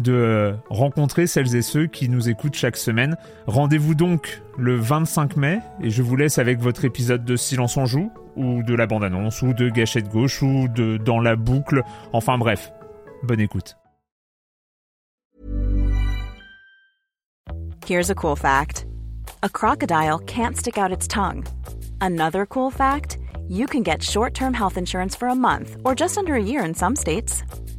de rencontrer celles et ceux qui nous écoutent chaque semaine. Rendez-vous donc le 25 mai et je vous laisse avec votre épisode de Silence en joue ou de la bande-annonce ou de Gâchette gauche ou de Dans la boucle. Enfin bref, bonne écoute. Here's a cool fact. A crocodile can't stick out its tongue. Another cool fact, you can get short-term health insurance for a month or just under a year in some states.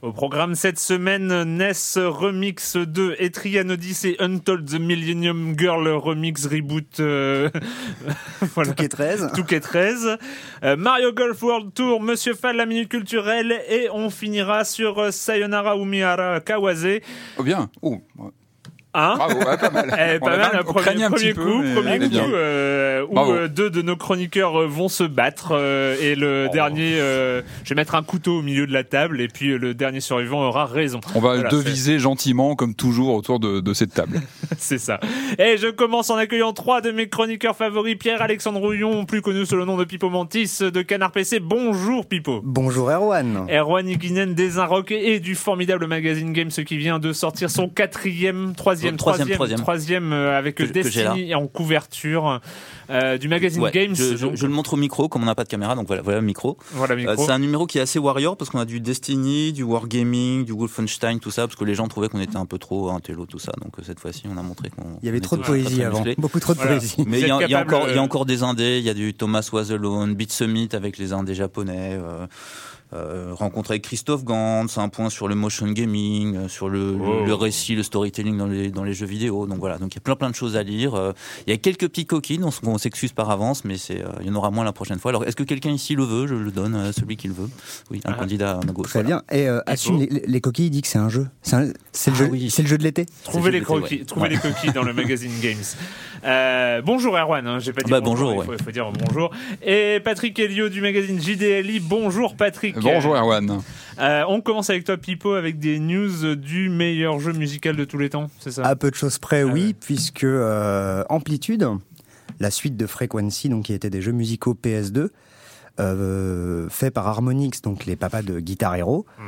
Au programme cette semaine, NES Remix 2, Etrian Odyssey Untold The Millennium Girl Remix Reboot. Euh, voilà. Touquet 13. Touquet 13. Euh, Mario Golf World Tour, Monsieur Fall, la minute culturelle. Et on finira sur euh, Sayonara Umihara Kawase. Oh bien. Oh. Hein Bravo, ouais, pas mal. Eh, pas mal, un premier, un premier petit coup, peu, premier coup, euh, où euh, deux de nos chroniqueurs euh, vont se battre euh, et le Oh. dernier, euh, je vais mettre un couteau au milieu de la table et puis euh, le dernier survivant aura raison. On va Voilà, deviser gentiment, comme toujours, autour de, de cette table. C'est ça. Et je commence en accueillant trois de mes chroniqueurs favoris, Pierre-Alexandre Rouillon, plus connu sous le nom de Pipo Mantis de Canard PC. Bonjour Pipo. Bonjour Erwan. Erwan Iguinen des Inrock et du formidable magazine Games qui vient de sortir son quatrième, troisième, Troisième, troisième, troisième. euh, avec Que- que j'ai Destiny en couverture euh, du magazine Ouais, Games. je, je- Donc, je le montre au micro, comme on n'a pas de caméra, donc voilà, voilà le micro. voilà Euh, micro. c'est un numéro qui est assez warrior parce qu'on a du Destiny, du Wargaming, du Wolfenstein, tout ça, parce que les gens trouvaient qu'on était un peu trop intello, tout ça. Donc euh, cette fois-ci, on a montré qu'on. Il y avait trop de poésie avant. musclé. Beaucoup trop de Voilà. poésie. Mais il y, a- encore, il y a encore des indés, il y a du Thomas Was Alone, Beat Summit avec les indés japonais, euh, rencontre avec Christophe Gantz, un point sur le motion gaming, euh, sur le, Oh. le récit, le storytelling dans les, dans les jeux vidéo. Donc voilà, donc il y a plein plein de choses à lire. Euh, Il y a quelques petits coquines, on, on s'excuse par avance, mais c'est, euh, il y en aura moins la prochaine fois. Alors est-ce que quelqu'un ici le veut? Je le donne à celui qui le veut. Oui, un Ah. candidat à ma gauche. Très voilà. bien. Et euh, assume les, les coquilles, il dit que c'est un jeu. C'est le, Ah jeu- oui. c'est le jeu de l'été. Trouvez les ouais. trouvez Ouais. les coquilles dans le magazine Games. Euh, bonjour Erwan, hein, j'ai pas dit Bah, bonjour, bonjour, il, faut, il faut dire bonjour. Et Patrick Elio du magazine JDLI, bonjour Patrick. Bonjour Erwan. Euh, on commence avec toi Pipo avec des news du meilleur jeu musical de tous les temps, c'est ça À peu de choses près, Ah oui, ouais. puisque euh, Amplitude, la suite de Frequency, donc qui était des jeux musicaux PS2, euh, fait par Harmonix, donc les papas de Guitar Hero, Mm.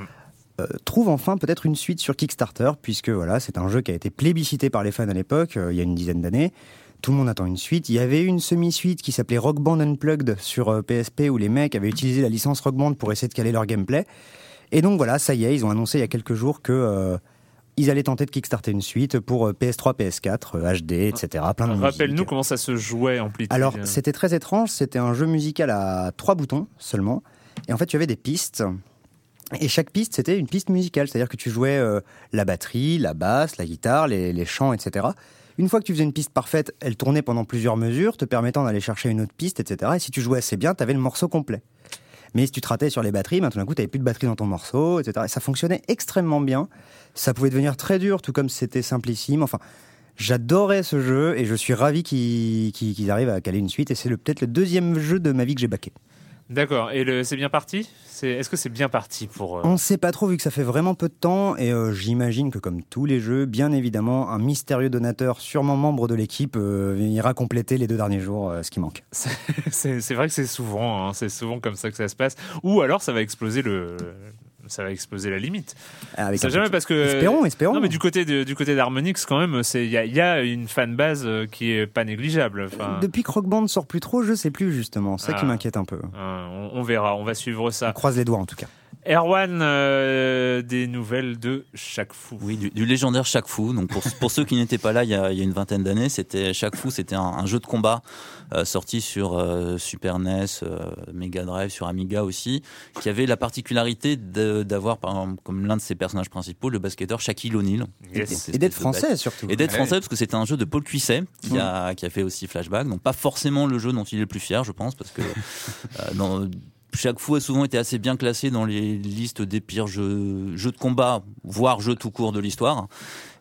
euh, trouve enfin peut-être une suite sur Kickstarter, puisque voilà, c'est un jeu qui a été plébiscité par les fans à l'époque, euh, il y a une dizaine d'années. Tout le monde attend une suite. Il y avait une semi-suite qui s'appelait Rock Band Unplugged sur euh, PSP où les mecs avaient utilisé la licence Rock Band pour essayer de caler leur gameplay. Et donc voilà, ça y est, ils ont annoncé il y a quelques jours que euh, ils allaient tenter de kickstarter une suite pour euh, PS3, PS4, euh, HD, etc. Plein de Rappelle-nous comment ça se jouait Amplitude. Alors, c'était très étrange. C'était un jeu musical à trois boutons seulement. Et en fait, tu avais des pistes. Et chaque piste, c'était une piste musicale. C'est-à-dire que tu jouais euh, la batterie, la basse, la guitare, les, les chants, etc. Une fois que tu faisais une piste parfaite, elle tournait pendant plusieurs mesures, te permettant d'aller chercher une autre piste, etc. Et si tu jouais assez bien, tu avais le morceau complet. Mais si tu te ratais sur les batteries, ben, tout d'un coup, tu plus de batterie dans ton morceau, etc. Et ça fonctionnait extrêmement bien. Ça pouvait devenir très dur, tout comme c'était simplissime. Enfin, j'adorais ce jeu et je suis ravi qu'ils arrivent à caler une suite. Et c'est peut-être le deuxième jeu de ma vie que j'ai baqué. D'accord. Et c'est bien parti? Est-ce que c'est bien parti pour. euh, On ne sait pas trop vu que ça fait vraiment peu de temps et euh, j'imagine que comme tous les jeux, bien évidemment, un mystérieux donateur, sûrement membre de l'équipe, euh, ira compléter les deux derniers jours ce qui manque. C'est c'est vrai que c'est souvent, hein, c'est souvent comme ça que ça se passe. Ou alors ça va exploser le, ça va exploser la limite. Avec Ça un jamais parce que. Espérons, espérons. Non mais du côté de, du côté d'Harmonix quand même, c'est il y a, y a une fanbase euh, qui est pas négligeable. Enfin, Depuis que Rock Band sort plus trop, je sais plus justement. C'est ça qui Ah. m'inquiète un peu. euh, on, on verra, on va suivre On ça. croise les doigts en tout cas. Erwan, euh, des nouvelles de chaque fou. Oui, du, du légendaire Chaque Fou. Donc pour, pour ceux qui n'étaient pas là il y a, il y a une vingtaine d'années, c'était Chaque Fou, c'était un, un jeu de combat euh, sorti sur euh, Super NES, euh, Mega Drive, sur Amiga aussi, qui avait la particularité d'avoir par exemple comme l'un de ses personnages principaux le basketteur Shaquille O'Neal. Yes. Et d'être français surtout. Et d'être Ouais. français parce que c'était un jeu de Paul Cuisset qui, a, qui a fait aussi Flashback. Donc pas forcément le jeu dont il est le plus fier, je pense, parce que euh, dans, chaque fou a souvent été assez bien classé dans les listes des pires jeux, jeux de combat, voire jeux tout court de l'histoire.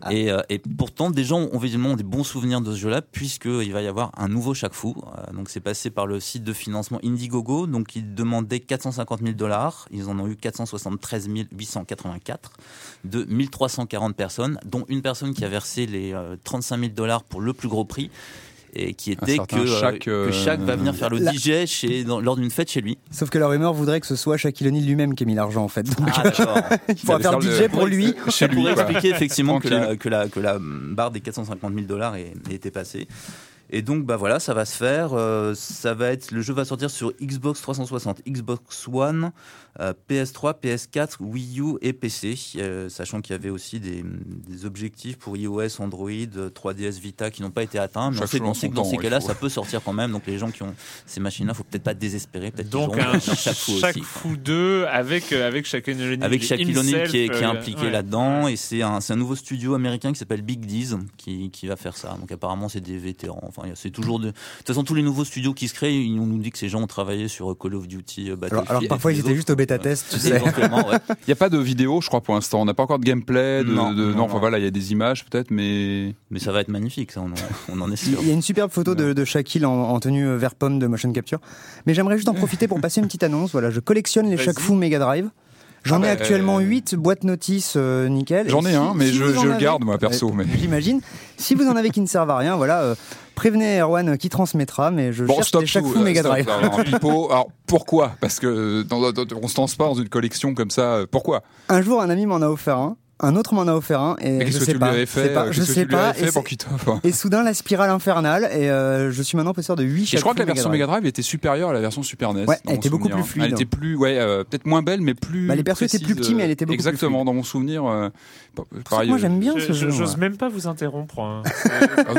Ah. Et, euh, et pourtant, des gens ont visiblement des bons souvenirs de ce jeu-là, puisqu'il va y avoir un nouveau chaque fou. Euh, donc c'est passé par le site de financement Indiegogo, donc ils demandaient 450 000 dollars. Ils en ont eu 473 884 de 1340 personnes, dont une personne qui a versé les euh, 35 000 dollars pour le plus gros prix. Et qui était que, euh, Shaq, que euh, Shaq va venir faire le La- DJ chez, dans- lors d'une fête chez lui. Sauf que la rumeur voudrait que ce soit Shaquille O'Neal lui-même qui ait mis l'argent en fait. Donc Ah, il faudra faire DJ le- pour lui. Chez lui, pourrait expliquer effectivement que la, que, la, que la barre des 450 000 dollars était passée. Et donc, bah voilà, ça va se faire. euh, ça va être, le jeu va sortir sur Xbox 360, Xbox One, euh, PS3, PS4, Wii U et PC. euh, sachant qu'il y avait aussi des, des objectifs pour iOS, Android, euh, 3DS Vita qui n'ont pas été atteints. Mais on Chaque sait, on que dans temps, ces il cas-là, ça peut sortir quand même. Donc les gens qui ont ces machines-là, faut peut-être pas désespérer. Peut-être qu'ils Donc un chaque fou chaque aussi. fou 2 avec euh, avec O'Neal Avec Shaquille O'Neal qui est, qui est impliqué euh, ouais. là-dedans et c'est un, nouveau studio américain qui s'appelle Big D's qui, qui va faire ça. Donc apparemment c'est des vétérans. Enfin il c'est toujours de... de toute façon tous les nouveaux studios qui se créent, ils- on nous dit que ces gens ont travaillé sur Call of Duty, euh, Alors, Battlefield. alors parfois ils étaient juste au autres. bêta test, tu sais. Éventuellement, ouais. Il n'y a pas de vidéo, je crois, pour l'instant. On n'a pas encore de gameplay. De, Non, de- non, non, enfin voilà, il y a des images peut-être, mais. Mais ça va être magnifique, ça on en, on en est sûr. Il y a une superbe photo de, de Shaquille en, en tenue euh, vert pomme de motion capture. Mais j'aimerais juste en profiter pour passer une petite annonce. Voilà, je collectionne les chaque fou Mega Drive. J'en Ah ai bah, actuellement euh, 8 boîtes notices euh, nickel. J'en ai si- un, mais si je, le avez- garde, moi, perso. Euh, Mais... J'imagine. Si vous en avez qui ne servent à rien, voilà, euh, prévenez Erwan qui transmettra, mais je Bon, cherche stop les chaque fou Mega. Drive. Alors, Pipo, alors pourquoi? Parce que dans, dans- on se lance pas dans une collection comme ça. Pourquoi? Un jour, un ami m'en a offert un, un autre m'en a offert un, et Et je sais pas. avais je sais fait pas, euh, je sais pas. avais Et, soudain, la spirale infernale, et euh, je suis maintenant possesseur de 8 Et je crois que la version Mega Drive était supérieure à la version Super NES. Ouais, elle était beaucoup plus fluide. Elle était plus, ouais, euh, peut-être moins belle, mais plus. Bah, les persos étaient plus petits, mais elle était beaucoup plus Exactement, dans mon souvenir. euh, pareil. Moi, j'aime bien Je- ce je- jeu. J'ose moi. même pas vous interrompre. hein. ah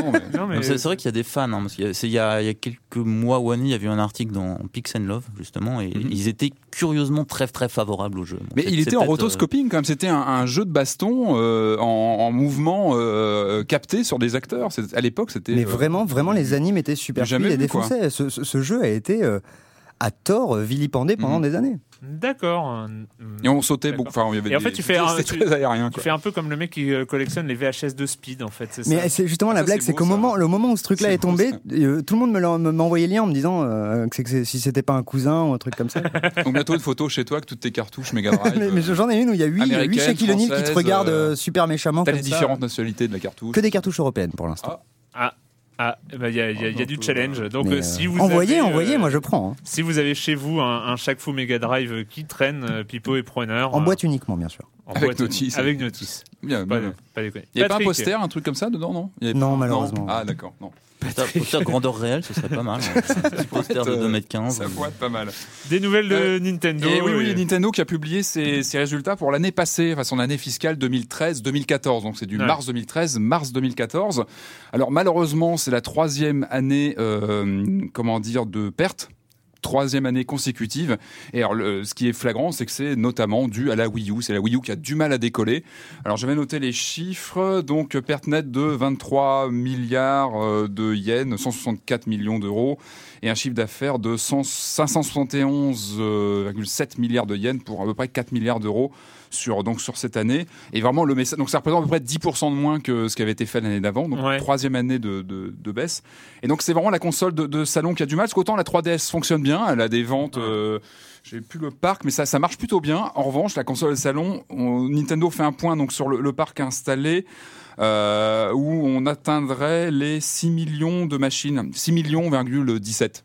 mais- mais C'est vrai qu'il y a des fans. hein, parce qu'il y a- y, quelques mois ou années, il y avait eu un article dans Pix and Love justement, et Mhm. ils étaient curieusement très très favorables au jeu. Mais il était en rotoscoping quand même. C'était un, jeu de baston euh, en, en mouvement euh, capté sur des acteurs. C'est- À l'époque, c'était. Mais euh, vraiment, vraiment, les animes étaient super Jamais fluides et défonçaient. Ce, ce- ce jeu a été à tort vilipendé pendant Mhm. des années. D'accord. Et on sautait beaucoup. Enfin, il y avait Et en des- fait, tu fais c'était- un- tu- très aérien. Tu Quoi. fais un peu comme le mec qui euh, collectionne les VHS de Speed en fait. c'est Mais c'est justement Ah, la ça, blague, c'est qu'au moment, le moment où ce truc-là est tombé, euh, tout le monde me- m'envoyait le lien en me disant euh, que, si c'était pas un cousin ou un truc comme ça. Donc bientôt une photo chez toi avec toutes tes cartouches Mega Drive. mais mais euh, j'en ai une où il y a 8, Américaine, Shaquille O'Neal qui te regardent euh, super méchamment T'as les différentes nationalités de la cartouche. Que des cartouches européennes pour l'instant. Ah, eh ben, il y a, il y a- il y a du challenge. Donc euh, si vous envoyez, avez, euh, envoyez, moi je prends. hein. Si vous avez chez vous un, un chaque fou Mega Drive qui traîne, euh, Pipo et preneur. En euh, boîte uniquement, bien sûr. En Avec boîte- notice. Avec notice. Bien, Pas, bien. pas déconner. Il n'y avait pas un poster, un truc comme ça dedans, non? Il y avait Non, pas- malheureusement. Ah, d'accord, non. Poster, poster grandeur réelle, ce serait pas mal. Un petit poster de Euh, 2m15. Ça boite pas mal. Des nouvelles de Euh, Nintendo. Et oui, oui, Nintendo qui a publié ses, ses résultats pour l'année passée, enfin son année fiscale 2013-2014. Donc c'est du Ouais. mars 2013, mars 2014. Alors malheureusement, c'est la troisième année, euh, comment dire, de perte. Troisième année consécutive. Et alors, ce qui est flagrant, c'est que c'est notamment dû à la Wii U. C'est la Wii U qui a du mal à décoller. Alors, j'avais noté les chiffres. Donc, perte nette de 23 milliards euh, de yens, 164 millions d'euros, et un chiffre d'affaires de 100 571,7 milliards de yens pour à peu près 4 milliards d'euros sur donc sur cette année. Et vraiment le message, donc ça représente à peu près 10% de moins que ce qui avait été fait l'année d'avant, donc Ouais. troisième année de, de, de baisse. Et donc c'est vraiment la console de, de salon qui a du mal, parce qu'autant la 3DS fonctionne bien, elle a des ventes. euh, j'ai plus le parc, mais ça, ça marche plutôt bien. En revanche, la console de salon, on- Nintendo fait un point donc sur le, le parc installé. Euh, où on atteindrait les 6 millions de machines, 6 millions,17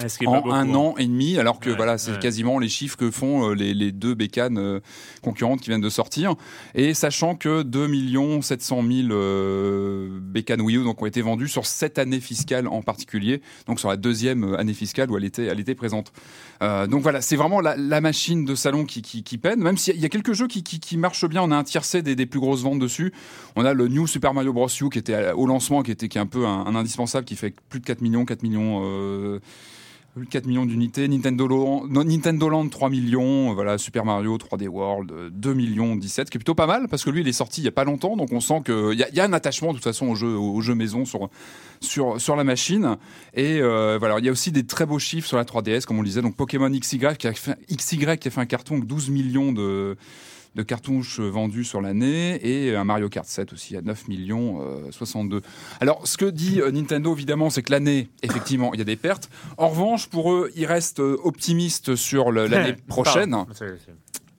Ouais, ce qui est pas en beaucoup, un hein. an et demi, alors que Ouais, voilà, c'est ouais. quasiment les chiffres que font euh, les, les deux bécanes euh, concurrentes qui viennent de sortir. Et sachant que 2 700 000 euh, bécanes Wii U donc, ont été vendues sur cette année fiscale en particulier, donc sur la deuxième euh, année fiscale où elle était, elle était présente. Donc voilà, c'est vraiment la, la machine de salon qui, qui, qui peine, même s'il y a quelques jeux qui, marchent bien. On a un tiercé des, des plus grosses ventes dessus. On a le New Super Mario Bros. U qui était au lancement, qui était qui est un peu un, un indispensable, qui fait plus de 4 millions, 4 millions. Euh, plus de 4 millions d'unités, Nintendo Land, Nintendo Land 3 millions, voilà, Super Mario 3D World euh, 2 millions 17, ce qui est plutôt pas mal parce que lui il est sorti il y a pas longtemps, donc on sent qu'il y, y a un attachement de toute façon au jeu, au maison sur, sur, sur la machine. Et euh, voilà, il y a aussi des très beaux chiffres sur la 3DS, comme on le disait, donc Pokémon XY qui a fait, XY qui a fait un carton avec 12 millions de de cartouches vendus sur l'année et un Mario Kart 7 aussi à 9 millions euh, 62. Alors ce que dit euh, Nintendo évidemment c'est que l'année effectivement il y a des pertes. En revanche pour eux ils restent euh, optimistes sur l'année prochaine.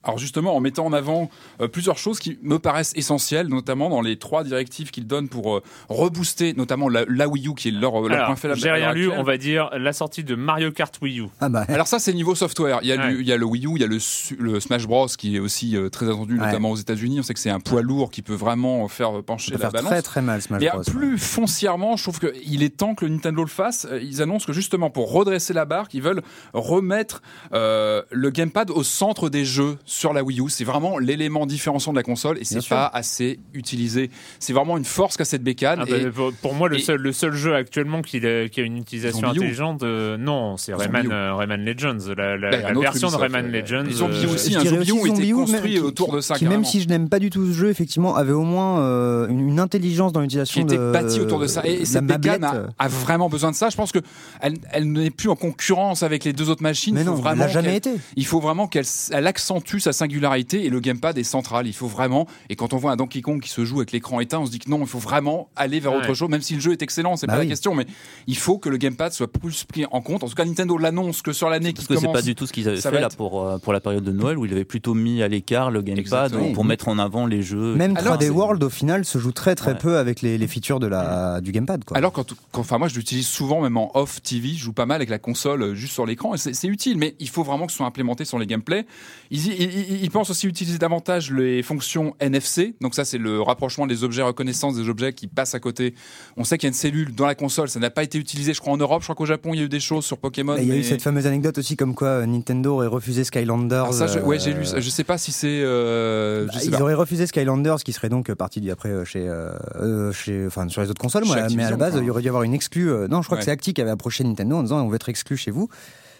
Alors justement, en mettant en avant euh, plusieurs choses qui me paraissent essentielles, notamment dans les trois directives qu'ils donnent pour euh, rebooster, notamment la, la Wii U qui est leur, leur Alors, point faible. j'ai rien lu, on va dire la sortie de Mario Kart Wii U. Ah bah, Alors ça, c'est niveau software. Il y, a Ouais. du- il y a le Wii U, il y a le, Smash Bros qui est aussi euh, très attendu, Ouais. notamment aux États-Unis. On sait que c'est un poids lourd qui peut vraiment faire pencher la faire balance. très très mal Smash Mais Bros. plus foncièrement, je trouve qu'il est temps que le Nintendo le fasse. Euh, Ils annoncent que justement pour redresser la barre, ils veulent remettre euh, le gamepad au centre des jeux sur la Wii U. C'est vraiment l'élément différenciant de la console et c'est sûr. pas assez utilisé. C'est vraiment une force qu'a cette bécane. Ah bah, et pour, pour moi, le et- seul, le seul jeu actuellement qui, a- qui a une utilisation intelligente, euh, non, c'est Rayman, euh, Rayman Legends, la, Bah, autre version de Rayman euh, Legends. ils ont Wii U euh, aussi, un U aussi était construit mais- autour de ça, Qui, même si je n'aime pas du tout ce jeu, effectivement, avait au moins euh, une, une intelligence dans qui l'utilisation était de bâti autour de ça. Et, cette bécane a, a vraiment besoin de ça. Je pense que elle, elle n'est plus en concurrence avec les deux autres machines. Mais Il faut non, elle jamais été. Il faut vraiment qu'elle elle accentue sa singularité et le gamepad est central. Il faut vraiment, et quand on voit un Donkey Kong qui se joue avec l'écran éteint, on se dit que non, il faut vraiment aller vers Ouais. autre chose, même si le jeu est excellent, c'est Bah pas oui. la question, mais il faut que le gamepad soit plus pris en compte. En tout cas, Nintendo l'annonce que sur l'année qui Parce que c'est commence. pas du tout ce qu'ils avaient fait là pour, euh, pour la période de Noël où il avait plutôt mis à l'écart le gamepad pour mettre en avant les jeux. Même Alors, 3D c'est- World, au final, se joue très très Ouais. peu avec les, les features de la, du gamepad. Quoi. Alors quand, quand- enfin moi je l'utilise souvent même en off TV, je joue pas mal avec la console euh, juste sur l'écran et c'est c'est utile, mais il faut vraiment que ce soit implémenté sur les gameplays. Ils, ils, ils pensent aussi utiliser davantage les fonctions NFC, donc ça c'est le rapprochement des objets, reconnaissance des objets qui passent à côté. On sait qu'il y a une cellule dans la console, ça n'a pas été utilisé, je crois en Europe, je crois qu'au Japon il y a eu des choses sur Pokémon. Et Il y a eu cette fameuse anecdote aussi comme quoi euh, Nintendo aurait refusé Skylanders. Ah, ça, je, ouais, j'ai lu. euh, ça. Je sais pas si c'est. euh, Bah, ils pas. auraient refusé Skylanders, qui serait donc parti après euh, chez, euh, euh, chez, enfin sur les autres consoles. Moi, mais à la base, enfin. il y aurait dû y avoir une exclue. euh, non, je crois Ouais. que c'est Acti qui avait approché Nintendo en disant on veut être exclu chez vous,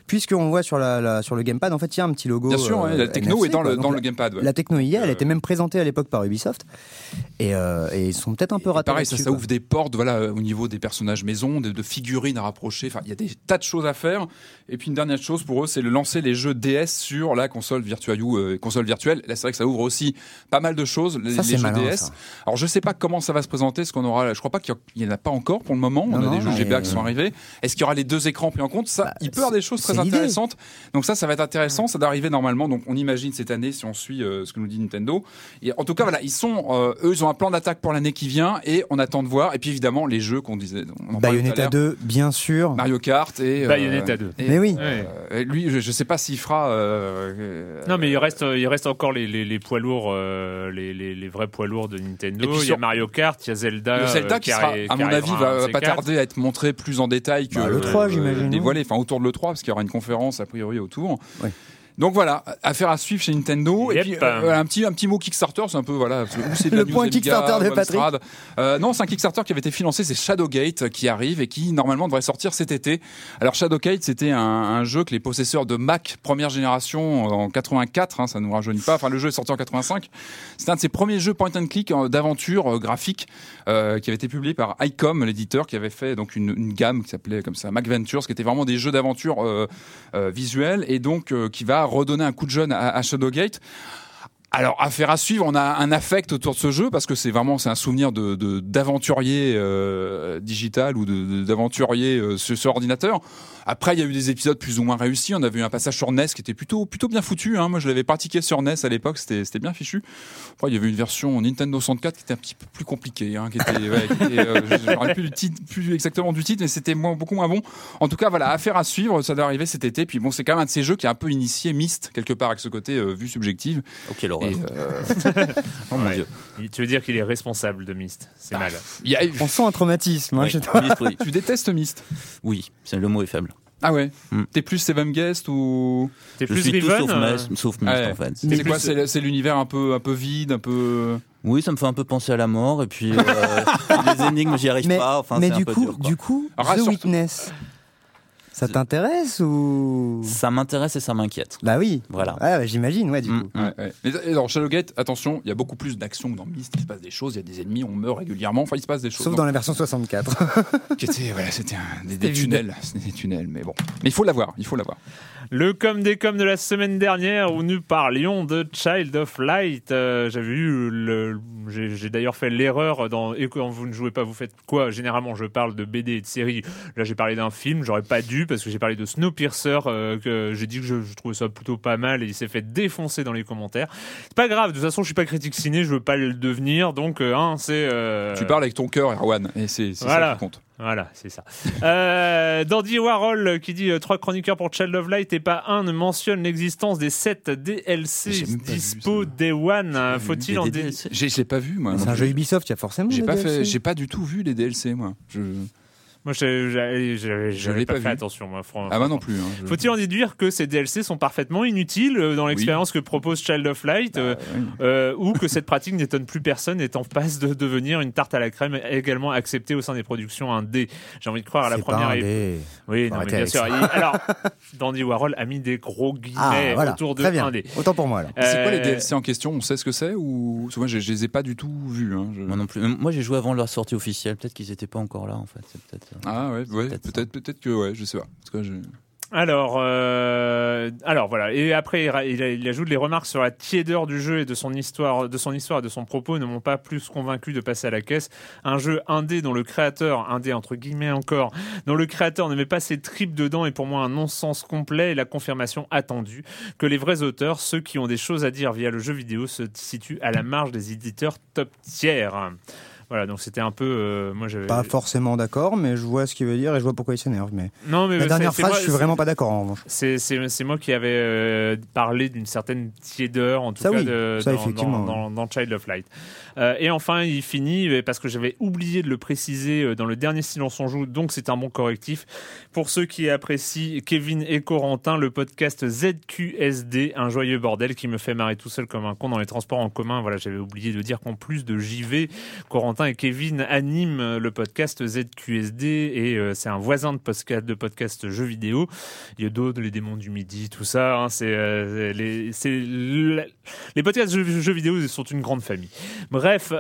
puisqu'on voit sur la, la- sur le gamepad, en fait, il y a un petit logo. Bien sûr, ouais, euh, la techno NFC, est dans quoi. le dans le gamepad. ouais. la techno est, elle Euh, était même présentée à l'époque par Ubisoft, et, euh, et ils sont peut-être un peu ratés. pareil, ça, ouvre des portes voilà, au niveau des personnages maison, de, de figurines à rapprocher. Enfin, il y a des tas de choses à faire. Et puis une dernière chose pour eux, c'est de lancer les jeux DS sur la console euh, console virtuelle. Là, c'est vrai que ça ouvre aussi pas mal de choses, les, Ça, les c'est jeux malin, DS. ça. Alors, je sais pas comment ça va se présenter, ce qu'on aura. Je crois pas qu'il y, en a pas encore pour le moment. Non, On a non, des jeux GBA qui sont arrivés. Est-ce qu'il y aura les deux écrans pris en compte? Ça, Bah, il peut y avoir des choses c'est très l'idée. intéressantes. Donc ça, ça va être intéressant. Ça doit arriver normalement. Donc on imagine cette année si on suit euh, ce que nous dit Nintendo. Et en tout cas, voilà, ils sont, euh, eux, ils ont un plan d'attaque pour l'année qui vient et on attend de voir. Et puis évidemment, les jeux qu'on disait. On en Bayonetta l'heure. 2, bien sûr. Mario Kart et euh, Bayonetta 2. et, Mais oui. euh, lui, je, je sais pas s'il fera. Non, mais il reste, il reste encore les, les, les poids lourds, euh, les, les, les vrais poids lourds de Nintendo. Puis il y a sur- Mario Kart, il y a Zelda. le Zelda euh, qui sera, à mon avis, va pas tarder à être montré plus en détail que Bah, le 3, euh, j'imagine, dévoilé, enfin autour de le 3 parce qu'il y aura une conférence a priori autour. Donc voilà, affaire à suivre chez Nintendo. Yep. Et puis euh, un petit un petit mot Kickstarter, c'est un peu voilà, c'est Le point Amiga, Kickstarter de Patrick. Euh, non, c'est un Kickstarter qui avait été financé, c'est Shadowgate euh, qui arrive et qui normalement devrait sortir cet été. Alors Shadowgate, c'était un, un jeu que les possesseurs de Mac première génération euh, en 84, hein, ça nous rajeunit pas. Enfin, le jeu est sorti en 85. C'est un de ses premiers jeux point and click euh, d'aventure euh, graphique euh, qui avait été publié par ICOM, l'éditeur, qui avait fait donc une, une gamme qui s'appelait comme ça Mac Ventures, qui était vraiment des jeux d'aventure euh, euh, visuels et donc euh, qui va redonner un coup de jeune à, à Shadowgate. Alors, affaire à suivre, on a un affect autour de ce jeu parce que c'est vraiment c'est un souvenir de d'aventurier euh, digital ou d'aventurier euh, sur, ordinateur. Après, il y a eu des épisodes plus ou moins réussis. On avait eu un passage sur NES qui était plutôt plutôt bien foutu. Hein. Moi, je l'avais pratiqué sur NES à l'époque, c'était c'était bien fichu. Il y avait une version Nintendo 64 qui était un petit peu plus compliquée, hein, qui était, euh, je plus, exactement du titre, mais c'était beaucoup moins bon. En tout cas, voilà, affaire à suivre. Ça doit arriver cet été. Puis bon, c'est quand même un de ces jeux qui a un peu initié Myst quelque part avec ce côté vue subjective. Ok. Et, euh, Oh mon Ouais. dieu. Tu veux dire qu'il est responsable de Myst C'est mal. y a- On sent un traumatisme hein, Oui. Myst, oui. tu détestes Myst? Oui, c'est- le mot est faible. Ah ouais? Hmm. T'es plus Seven Guest ou? T'es Je plus suis tout Riven sauf, euh, Myst, sauf Myst, Ouais. en fait. c'est quoi C'est l'univers un peu un peu vide, un peu. Oui, ça me fait un peu penser à la mort et puis euh, les énigmes, j'y arrive Mais, pas. Enfin, mais un du peu coup, dur, du coup, Alors, The Witness, ça t'intéresse ou? Ça m'intéresse et ça m'inquiète. Bah oui. Voilà. Bah, j'imagine, ouais, du Mm, coup. mm. Ouais, ouais. Mais et dans Shadowgate, attention, il y a beaucoup plus d'action que dans Myst. Il se passe des choses, il y a des ennemis, on meurt régulièrement. Enfin, il se passe des choses. Sauf dans la version 64. Qui était, voilà, c'était des, des tunnels, c'était des tunnels. Mais bon, mais il faut l'avoir, il faut l'avoir. Le com des com de la semaine dernière où nous parlions de Child of Light. Euh, J'avais eu le, j'ai d'ailleurs fait l'erreur dans et quand vous ne jouez pas, vous faites quoi? Généralement, je parle de BD et de séries. Là, j'ai parlé d'un film. J'aurais pas dû parce que j'ai parlé de Snowpiercer. Euh, que j'ai dit que je, je trouvais ça plutôt pas mal et il s'est fait défoncer dans les commentaires. C'est pas grave. De toute façon, je suis pas critique ciné. Je veux pas le devenir. Donc, hein, c'est. euh, Tu parles avec ton cœur, Erwan, et c'est c'est Voilà. ça qui compte. Voilà, c'est ça. Euh, Dandy Warhol qui dit euh, trois chroniqueurs pour Child of Light et pas un ne mentionne l'existence des 7 DLC dispo. Day One. Euh, Faut-il en DLC. J'ai- Je l'ai pas vu, moi. C'est un jeu Ubisoft, il y a forcément. J'ai pas DLC. fait, j'ai pas du tout vu les DLC, moi. Je... Moi, j'ai- j'ai- j'ai- j'avais l'ai pas, pas fait attention. Moi, Ah bah non plus. hein, je- Faut-il en déduire que ces DLC sont parfaitement inutiles euh, dans l'expérience que propose Child of Light euh, Bah, oui. euh, ou que cette pratique n'étonne plus personne est en passe de devenir une tarte à la crème également acceptée au sein des productions indé J'ai envie de croire à la C'est première pas un. Oui, non, mais bien sûr. Il- Alors, Dandy Warhol a mis des gros Ah, guillemets voilà. autour de Très bien. indé. Autant pour moi, là. C'est quoi les Euh, DLC en question? On sait ce que c'est ou moi, je, je les ai pas du tout vus. hein, je- Moi non plus. Euh, Moi, j'ai joué avant leur sortie officielle. Peut-être qu'ils étaient pas encore là, en fait. C'est peut-être. Ah ouais, ouais, Peut-être peut-être, peut-être que ouais, je sais pas. Je- Alors, euh, alors voilà. Et après, il ajoute les remarques sur la tiédeur du jeu et de son histoire, de son histoire et de son propos ne m'ont pas plus convaincu de passer à la caisse. Un jeu indé dont le créateur, indé entre guillemets encore, dont le créateur ne met pas ses tripes dedans est pour moi un non-sens complet et la confirmation attendue que les vrais auteurs, ceux qui ont des choses à dire via le jeu vidéo, se situent à la marge des éditeurs top tiers. Voilà, donc c'était un peu, euh, moi j'avais. Pas forcément d'accord, mais je vois ce qu'il veut dire et je vois pourquoi il s'énerve. Mais Non, mais la dernière phrase, moi- je suis vraiment pas d'accord en revanche. C'est, c'est, c'est moi qui avais euh, parlé d'une certaine tiédeur, en tout Ça, cas, oui. de- Ça, dans, effectivement, dans, dans- dans Child of Light. Euh, et enfin, il finit, parce que j'avais oublié de le préciser dans le dernier Silence on joue, donc c'est un bon correctif. Pour ceux qui apprécient Kevin et Corentin, le podcast ZQSD, un joyeux bordel qui me fait marrer tout seul comme un con dans les transports en commun. Voilà, j'avais oublié de dire qu'en plus de JV, Corentin et Kevin animent euh, le podcast ZQSD et euh, c'est un voisin de podcast, de podcast jeux vidéo. Il y a d'autres, les démons du midi, tout ça. hein, c'est euh, les, podcasts jeux, vidéo sont une grande famille. Bref,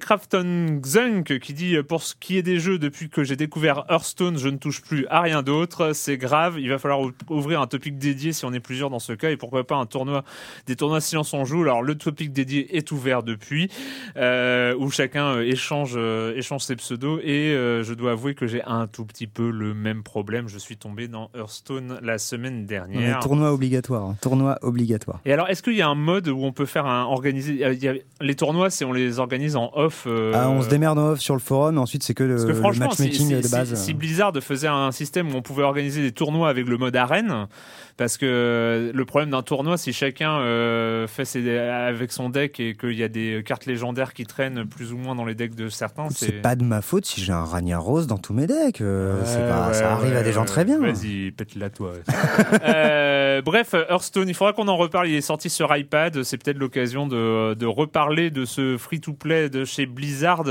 Crafton Xunk qui dit pour ce qui est des jeux, depuis que j'ai découvert Hearthstone, je ne touche plus à rien d'autre. C'est grave. Il va falloir ou- ouvrir un topic dédié si on est plusieurs dans ce cas et pourquoi pas un tournoi, des tournois silence on joue. Alors le topic dédié est ouvert depuis où chacun échange euh, échange ses pseudos et euh, je dois avouer que j'ai un tout petit peu le même problème. Je suis tombé dans Hearthstone la semaine Non, dernière. tournoi obligatoire. hein. Tournoi obligatoire. Et alors, est-ce qu'il y a un mode où on peut faire un organiser il y a- les tournois, c'est on les organise en off euh, Ah, on se démerde en off sur le forum, ensuite c'est que le, que le franchement, si, matchmaking si- de si- base. si Blizzard faisait un système où on pouvait organiser des tournois avec le mode arène, parce que le problème d'un tournoi, si chacun euh, fait ses, avec son deck et qu'il y a des cartes légendaires qui traînent plus ou moins dans les decks de certains, c'est pas de ma faute si j'ai un Ragnar Rose dans tous mes decks. euh, pas- ouais, ça arrive à des gens très bien. Vas-y, pète-la toi. Euh, bref, Hearthstone, il faudra qu'on en reparle. Il est sorti sur iPad. C'est peut-être l'occasion de, de reparler de ce free-to-play de chez Blizzard,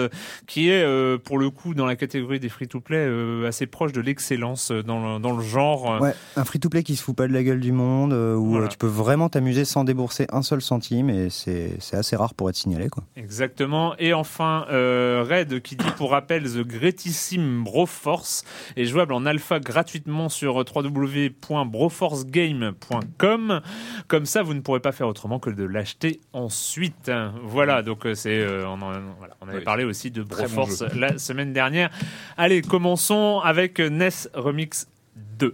qui est pour le coup dans la catégorie des free-to-play assez proche de l'excellence dans dans le genre. Ouais, un free-to-play qui se fout pas de la gueule du monde, euh, où Voilà. euh, tu peux vraiment t'amuser sans débourser un seul centime, et c'est assez rare pour être signalé. Quoi. Exactement. Et enfin, Euh, Red qui dit pour rappel The Greatissime Broforce est jouable en alpha gratuitement sur www.broforcegame.com. Comme ça, vous ne pourrez pas faire autrement que de l'acheter ensuite. Voilà, donc c'est euh, on, en- voilà, on avait Oui. parlé aussi de bon Broforce la semaine dernière. Allez, commençons avec NES Remix 2.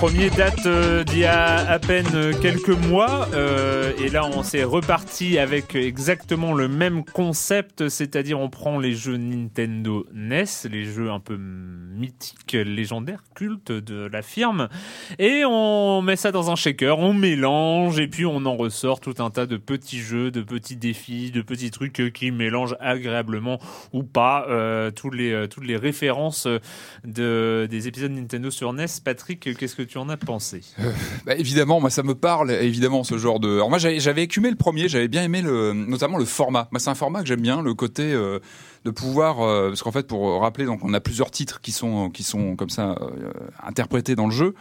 premier date euh, d'il y a à peine quelques mois euh, et là on s'est reparti avec exactement le même concept, c'est-à-dire on prend les jeux Nintendo NES, les jeux un peu mythiques, légendaires, cultes de la firme et on met ça dans un shaker, on mélange et puis on en ressort tout un tas de petits jeux, de petits défis, de petits trucs qui mélangent agréablement ou pas euh, tous les, toutes les références de, des épisodes Nintendo sur NES. Patrick, qu'est-ce que tu en as pensé Bah, évidemment, moi ça me parle, évidemment ce genre de. Alors moi j'avais j'avais écumé le premier, j'avais bien aimé le, notamment le format. Moi c'est un format que j'aime bien, le côté euh, de pouvoir, euh, parce qu'en fait pour rappeler, donc on a plusieurs titres qui sont qui sont comme ça euh, interprétés dans le jeu,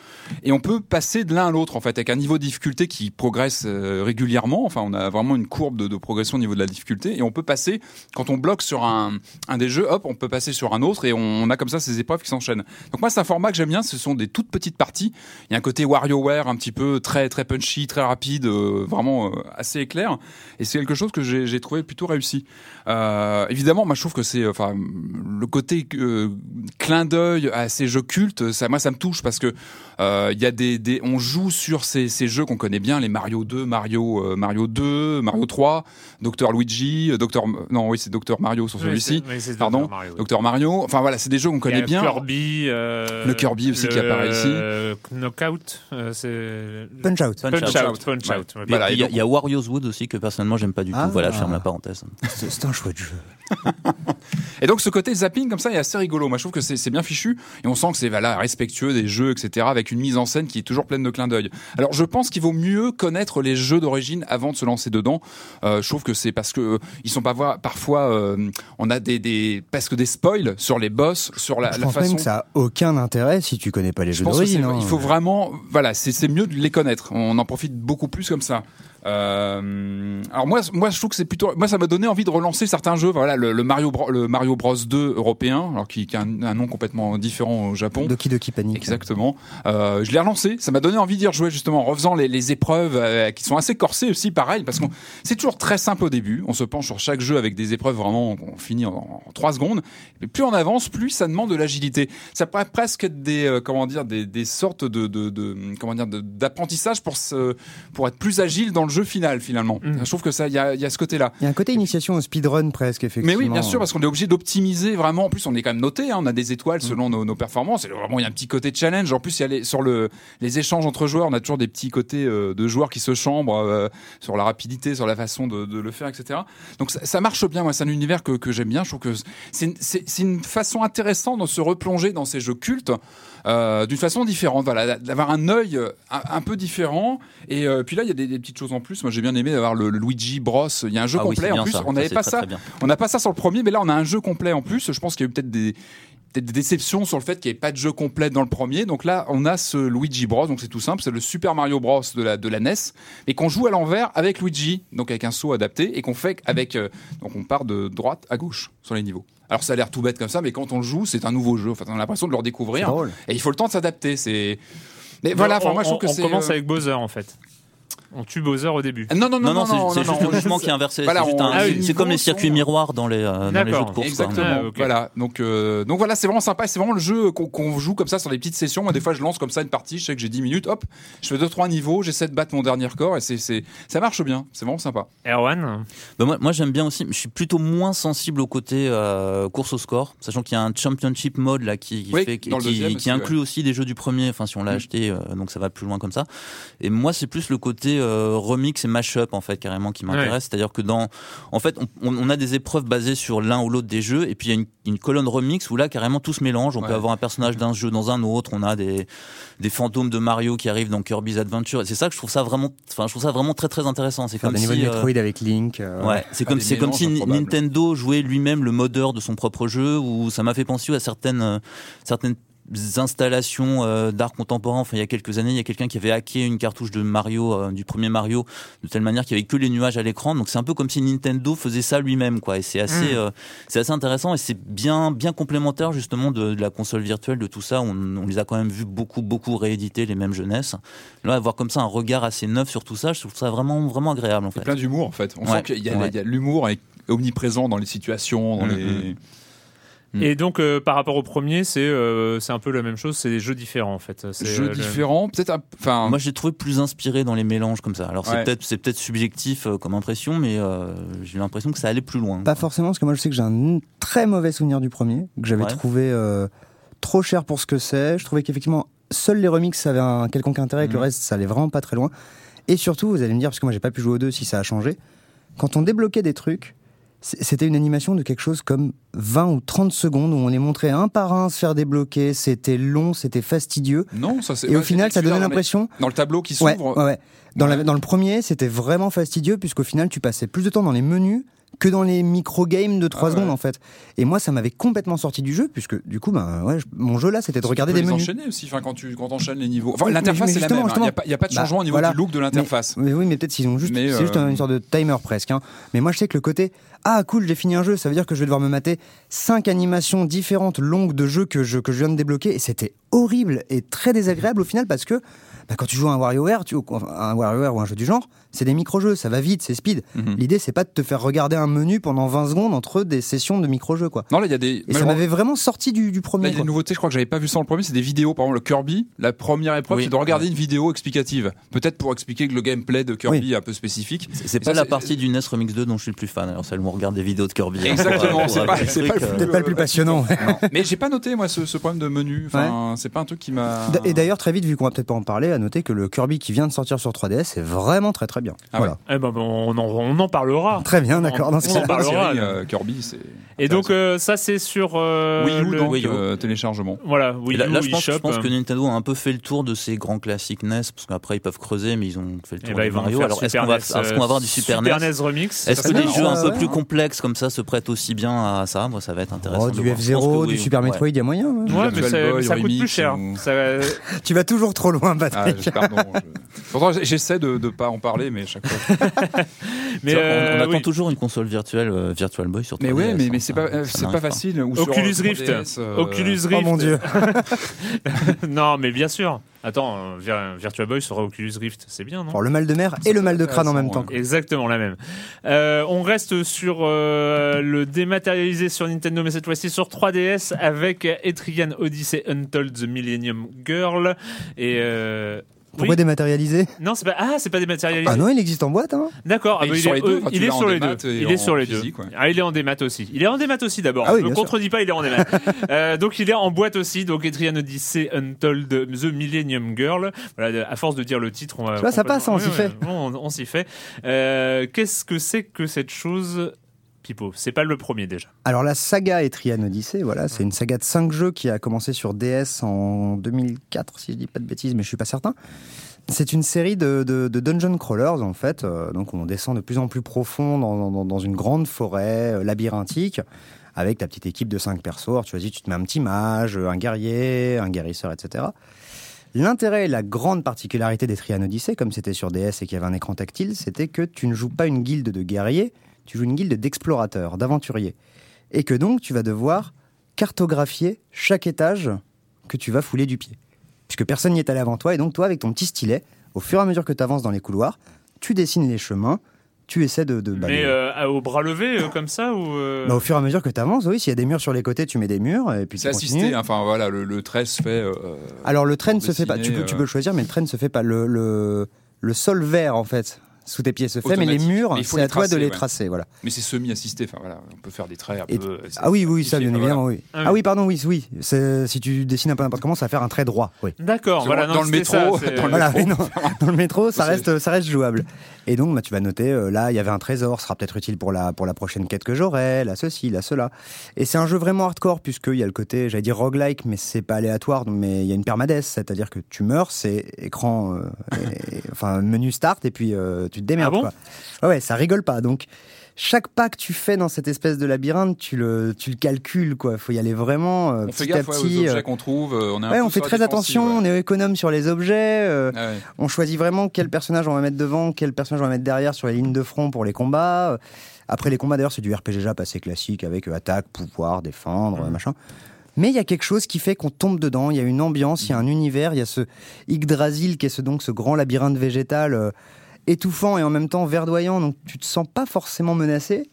et on peut passer de l'un à l'autre en fait avec un niveau de difficulté qui progresse euh, régulièrement. Enfin on a vraiment une courbe de, progression au niveau de la difficulté, et on peut passer quand on bloque sur un un des jeux, hop, on peut passer sur un autre, et on, a comme ça ces épreuves qui s'enchaînent. Donc moi c'est un format que j'aime bien, ce sont des toutes petites parties. Il y a un côté WarioWare un petit peu très très punchy, très rapide, vraiment assez éclair. Et c'est quelque chose que j'ai trouvé plutôt réussi. Euh, évidemment, moi je trouve que c'est enfin le côté euh, clin d'œil à ces jeux cultes. Ça, moi ça me touche parce que euh, il y a des, des on joue sur ces, ces jeux qu'on connaît bien, les Mario 2, Mario euh, Mario 2, Mario 3, Dr Luigi, euh, Dr non oui c'est Dr Mario sur celui-ci. Oui, Pardon, Dr. Mario, oui. Dr Mario. Enfin voilà, c'est des jeux qu'on connaît bien. Kirby, euh, Le Kirby aussi qui apparaît ici. euh, Knockout, euh, c'est Punch Out. Punch Punch Out. Out. Punch Ouais. Out. ouais. Voilà, il, y a, et donc- il y a Wario's Wood aussi que personnellement j'aime pas du tout. Ah. Voilà, je ferme la parenthèse. C'est c'est un chouette jeu. Et donc ce côté zapping comme ça est assez rigolo. Moi je trouve que c'est bien fichu et on sent que c'est voilà respectueux des jeux etc. Avec une mise en scène qui est toujours pleine de clins d'œil. Alors je pense qu'il vaut mieux connaître les jeux d'origine avant de se lancer dedans. Euh, je trouve que c'est parce que euh, ils sont pas parfois euh, on a des, des parce que des spoils sur les boss sur la, Je la pense façon. même que ça a aucun intérêt si tu connais pas les Je jeux d'origine. hein. il faut vraiment, voilà, c'est mieux de les connaître. On en profite beaucoup plus comme ça. Euh, alors moi, moi, je trouve que c'est plutôt, moi, ça m'a donné envie de relancer certains jeux. Voilà, le, le Mario, Bro- le Mario Bros 2 européen, alors qui, qui a un, un nom complètement différent au Japon. Doki Doki Panic. Exactement. Euh, je l'ai relancé. Ça m'a donné envie d'y rejouer justement en refaisant les, les épreuves euh, qui sont assez corsées aussi, pareil, parce que c'est toujours très simple au début. On se penche sur chaque jeu avec des épreuves vraiment on finit en, en trois secondes. Et plus on avance, plus ça demande de l'agilité. Ça pourrait presque être des comment dire des, des sortes de, de, de comment dire d'apprentissage pour se pour être plus agile dans le jeu final finalement. Mhm. Je trouve que ça il y a, il y a ce côté-là. Il y a un côté initiation au speedrun presque, effectivement. Mais oui, bien sûr, parce qu'on est obligé d'optimiser vraiment. En plus, on est quand même noté. hein, on a des étoiles selon nos, nos performances. Et vraiment, il y a un petit côté challenge. En plus, il y a les, sur le, les échanges entre joueurs, on a toujours des petits côtés euh, de joueurs qui se chambrent euh, sur la rapidité, sur la façon de, de le faire, etc. Donc ça, ça marche bien. Moi, c'est un univers que, que j'aime bien. Je trouve que c'est une, c'est- c'est une façon intéressante de se replonger dans ces jeux cultes. Euh, d'une façon différente, voilà, d'avoir un œil euh, un, un peu différent. Et euh, puis là, il y a des, des petites choses en plus. Moi, j'ai bien aimé d'avoir le, le Luigi Bros. Il y a un jeu Ah complet en plus. ça. On n'avait pas ça. On n'a pas ça sur le premier, mais là on a un jeu complet en plus. Je pense qu'il y a eu peut-être des, peut-être des déceptions sur le fait qu'il n'y ait pas de jeu complet dans le premier. Donc là, on a ce Luigi Bros. Donc c'est tout simple, c'est le Super Mario Bros. de la, de la NES, et qu'on joue à l'envers avec Luigi, donc avec un saut adapté, et qu'on fait avec. euh, donc on part de droite à gauche sur les niveaux. Alors ça a l'air tout bête comme ça, mais quand on le joue, c'est un nouveau jeu. Enfin, on a l'impression de le redécouvrir. Et il faut le temps de s'adapter. C'est. Mais voilà, enfin on, moi je trouve on- que on c'est. commence euh, avec Bowser en fait. On tue Bowser au début. Non, non, non, Non, non, c'est c'est juste non, le mouvement qui est inversé. Voilà, c'est ah comme les circuits sont- miroirs dans les, euh, dans les jeux de course. Exactement. Ah. Voilà. Donc, euh, donc voilà, c'est vraiment sympa. C'est vraiment le jeu qu'on joue comme ça sur des petites sessions. Moi, des fois, je lance comme ça une partie. Je sais que j'ai 10 minutes. Hop, je fais deux trois niveaux. J'essaie de battre mon dernier record et c'est c'est ça marche bien. C'est vraiment sympa. Erwan Bah, moi, moi j'aime bien aussi. Je suis plutôt moins sensible au côté euh, course au score, sachant qu'il y a un championship mode là qui, qui inclut aussi des jeux du premier. Enfin, si on l'a Mm. acheté, euh, donc ça va plus loin comme ça. Et moi, c'est plus le côté euh, remix et mashup en fait carrément qui m'intéresse. C'est-à-dire que dans, en fait, on, on, a des épreuves basées sur l'un ou l'autre des jeux, et puis il y a une, une, colonne remix où là carrément tout se mélange. On peut avoir un personnage d'un jeu dans un autre. On a des des fantômes de Mario qui arrivent dans Kirby's Adventure. Et c'est ça que je trouve ça vraiment, enfin je trouve ça vraiment très très intéressant. C'est comme si, euh, Metroid avec Link. Euh, ouais, c'est comme c'est comme si Nintendo jouait lui-même le modeur de son propre jeu. Ou ça m'a fait penser à certaines certaines installations euh, d'art contemporain. Enfin, il y a quelques années, il y a quelqu'un qui avait hacké une cartouche de Mario, euh, du premier Mario, de telle manière qu'il n'y avait que les nuages à l'écran. Donc c'est un peu comme si Nintendo faisait ça lui-même, quoi. Et c'est assez, mm. euh, c'est assez intéressant et c'est bien, bien complémentaire justement de, la console virtuelle, de tout ça. On, on, les a quand même vu beaucoup, beaucoup rééditer les mêmes jeunesses. Là, avoir comme ça un regard assez neuf sur tout ça, je trouve ça vraiment, vraiment agréable. En fait. Plein d'humour, en fait. On sent qu'il y a, l'humour omniprésent dans les situations, dans mm, les mm. Et donc, euh, par rapport au premier, c'est euh, c'est un peu la même chose, c'est des jeux différents en fait. Jeux différents, peut-être. Enfin, moi j'ai trouvé plus inspiré dans les mélanges comme ça. Alors c'est peut-être c'est peut-être subjectif euh, comme impression, mais j'ai l'impression que ça allait plus loin. Pas forcément, parce que moi je sais que j'ai un très mauvais souvenir du premier, que j'avais trouvé trop cher pour ce que c'est. Je trouvais qu'effectivement seuls les remixes avaient un quelconque intérêt, et que le mm. reste ça allait vraiment pas très loin. Et surtout, vous allez me dire, parce que moi j'ai pas pu jouer aux deux, si ça a changé. Quand on débloquait des trucs, c'était une animation de quelque chose comme 20 ou 30 secondes où on les montrait un par un se faire débloquer. C'était long, c'était fastidieux. Non, ça c'est. Et au final, ça donnait l'impression. Dans le tableau qui s'ouvre. Ouais, ouais, Dans, dans le premier, c'était vraiment fastidieux puisqu'au final, tu passais plus de temps dans les menus que dans les micro-games de 3 ah secondes en fait. Et moi ça m'avait complètement sorti du jeu puisque du coup ben ouais, mon jeu là c'était de regarder des menus. enchaîner aussi enfin, quand tu quand enchaînes les niveaux. Enfin l'interface c'est la même, il hein. n'y a, pas de bah, changement au niveau du look de l'interface. Mais, oui mais peut-être s'ils ont juste c'est juste euh, une sorte de timer presque hein. Mais moi je sais que le côté ah cool j'ai fini un jeu ça veut dire que je vais devoir me mater cinq animations différentes longues de jeux que je que je viens de débloquer et c'était horrible et très désagréable au final parce que bah, quand tu joues à un WarioWare, tu, un WarioWare ou un jeu du genre, c'est des micro-jeux, ça va vite, c'est speed. Mhm. L'idée, c'est pas de te faire regarder un menu pendant 20 secondes entre des sessions de micro-jeux, quoi. Non, là, il y a des. Et ça m'avait vraiment sorti du, premier. il y a des nouveautés, je crois que j'avais pas vu ça dans le premier, c'est des vidéos. Par exemple, le Kirby, la première épreuve, c'est de regarder une vidéo explicative. Peut-être pour expliquer que le gameplay de Kirby est un peu spécifique. C'est pas la partie du NES Remix 2 dont je suis le plus fan. Alors, celle où on regarde des vidéos de Kirby. Hein, Exactement, c'est pas, pas, le plus passionnant. Mais j'ai pas noté, moi, ce, problème de menu. Enfin, c'est pas un truc qui m'a. Et d'ailleurs, très vite, vu qu'on va peut-être pas en parler, à noter que le Kirby qui vient de sortir sur 3DS est vraiment très très bien. Ah voilà. Eh ben, on, en, on, en, parlera. Très bien, d'accord. On, en parlera. Euh, Kirby, c'est. Et donc euh, ça c'est sur euh, Wii U, le... donc, euh, téléchargement. Voilà, Wii là, là, je, pense, je, pense, que Nintendo a un peu fait le tour de ces grands classiques NES parce qu'après ils peuvent creuser, mais ils ont fait le eh tour ben, de Mario. Alors est-ce qu'on va, est qu va, avoir du Super, Super NES, remix Est-ce que des jeux un peu plus complexes comme ça se prêtent aussi bien à ça Moi, ça va être intéressant. Oh, du F0, du Super Metroid, il y a moyen. Hein. Ouais, mais ça coûte plus cher. Tu vas toujours trop loin, Patrick. Ah, pardon. Pourtant, j'essaie de ne pas en parler, mais chaque fois. mais on, attend toujours une console virtuelle Virtual Boy sur Mais ouais, mais c'est pas facile. Oculus Rift. Euh, Oculus Rift. Oh mon dieu. non, mais bien sûr. Attends, Virtual Boy sera Oculus Rift, c'est bien, non? Le mal de mer et le mal de crâne en même temps. Exactement la même. Euh, on reste sur euh, le dématérialisé sur Nintendo, mais cette fois-ci sur 3DS avec Etrian Odyssey Untold The Millennium Girl et pourquoi dématérialisé Non, c'est pas ah, c'est pas dématérialisé. Ah non, il existe en boîte. Hein D'accord. Ah, il, est sur les deux. il est sur les deux. Il est sur les deux. Ah, il est en démat aussi. Il est en démat aussi d'abord. Ah, oui, Je ne contredis pas, il est en démat. euh, donc il est en boîte aussi. Donc Etrian Odyssey Untold The Millennium Girl. Voilà, à force de dire le titre, on va. Tu vois, ça passe, on s'y fait. On, on s'y fait. Euh, Qu'est-ce que c'est que cette chose c'est pas le premier déjà. Alors la saga Etrian Odyssey, voilà, c'est une saga de 5 jeux qui a commencé sur DS en 2004, si je dis pas de bêtises, mais je suis pas certain. C'est une série de, dungeon crawlers en fait, euh, donc on descend de plus en plus profond dans, une grande forêt euh, labyrinthique avec ta petite équipe de 5 persos. tu choisis, tu te mets un petit mage, un guerrier, un guérisseur, etc. L'intérêt et la grande particularité d'Etrian Odyssey, comme c'était sur DS et qu'il y avait un écran tactile, c'était que tu ne joues pas une guilde de guerriers, tu joues une guilde d'explorateurs, d'aventuriers. Et que donc tu vas devoir cartographier chaque étage que tu vas fouler du pied. Puisque personne n'y est allé avant toi, et donc toi, avec ton petit stylet, au fur et à mesure que tu avances dans les couloirs, tu dessines les chemins, tu essaies de... de Mais euh, au bras levé, euh, comme ça ou euh bah, Au fur et à mesure que tu avances, oui, s'il y a des murs sur les côtés, tu mets des murs, et puis C'est assisté, enfin voilà, le, le trait se fait... Alors le trait ne se fait pas, tu peux, tu peux le choisir, mais le trait ne se fait pas. Le, le, le sol vert, en fait, sous tes pieds se fait, mais les murs, Mais il faut c'est les à toi de tracer, les ouais. tracer. Voilà. Mais c'est semi-assisté. Enfin voilà, on peut faire des traits un Et- peu. c'est Ah oui, oui, ça, bien évidemment, voilà. oui. Ah oui. Ah oui, pardon, oui, oui. Si tu dessines un peu n'importe comment, ça va faire un trait droit. Oui. D'accord, voilà. dans le métro, dans le Voilà, métro. oui, non. dans le métro, ça reste, ça reste jouable. Et donc, bah, tu vas noter, euh, là, il y avait un trésor, ce sera peut-être utile pour la, pour la prochaine quête que j'aurai, là, ceci, là, cela. Et c'est un jeu vraiment hardcore, puisqu'il y a le côté, j'allais dire roguelike, mais c'est pas aléatoire, donc- mais il y a une permadesse, c'est-à-dire que tu meurs, c'est écran, euh, et- enfin, menu start, et puis euh, tu te démerdes, Ah bon quoi. Ouais, ouais, ça rigole pas. Donc, chaque pas que tu fais dans cette espèce de labyrinthe, tu le, tu le calcules, quoi. Faut y aller vraiment euh, On fait petit à gaffe ouais, aux petit. euh, objets qu'on trouve. euh, On, est un Ouais, peu on fait très attention, on ouais. est économe sur les objets. euh, Ah ouais. on choisit vraiment quel personnage on va mettre devant, quel personnage on va mettre derrière sur les lignes de front pour les combats. Après les combats, d'ailleurs, c'est du RPG Jap assez classique avec euh, attaque, pouvoir, défendre, machin. Mais il y a quelque chose qui fait qu'on tombe dedans. Il y a une ambiance, il y a un univers, il y a ce Yggdrasil qui est ce, donc ce grand labyrinthe végétal euh, étouffant et en même temps verdoyant. Donc tu te sens pas forcément menacé.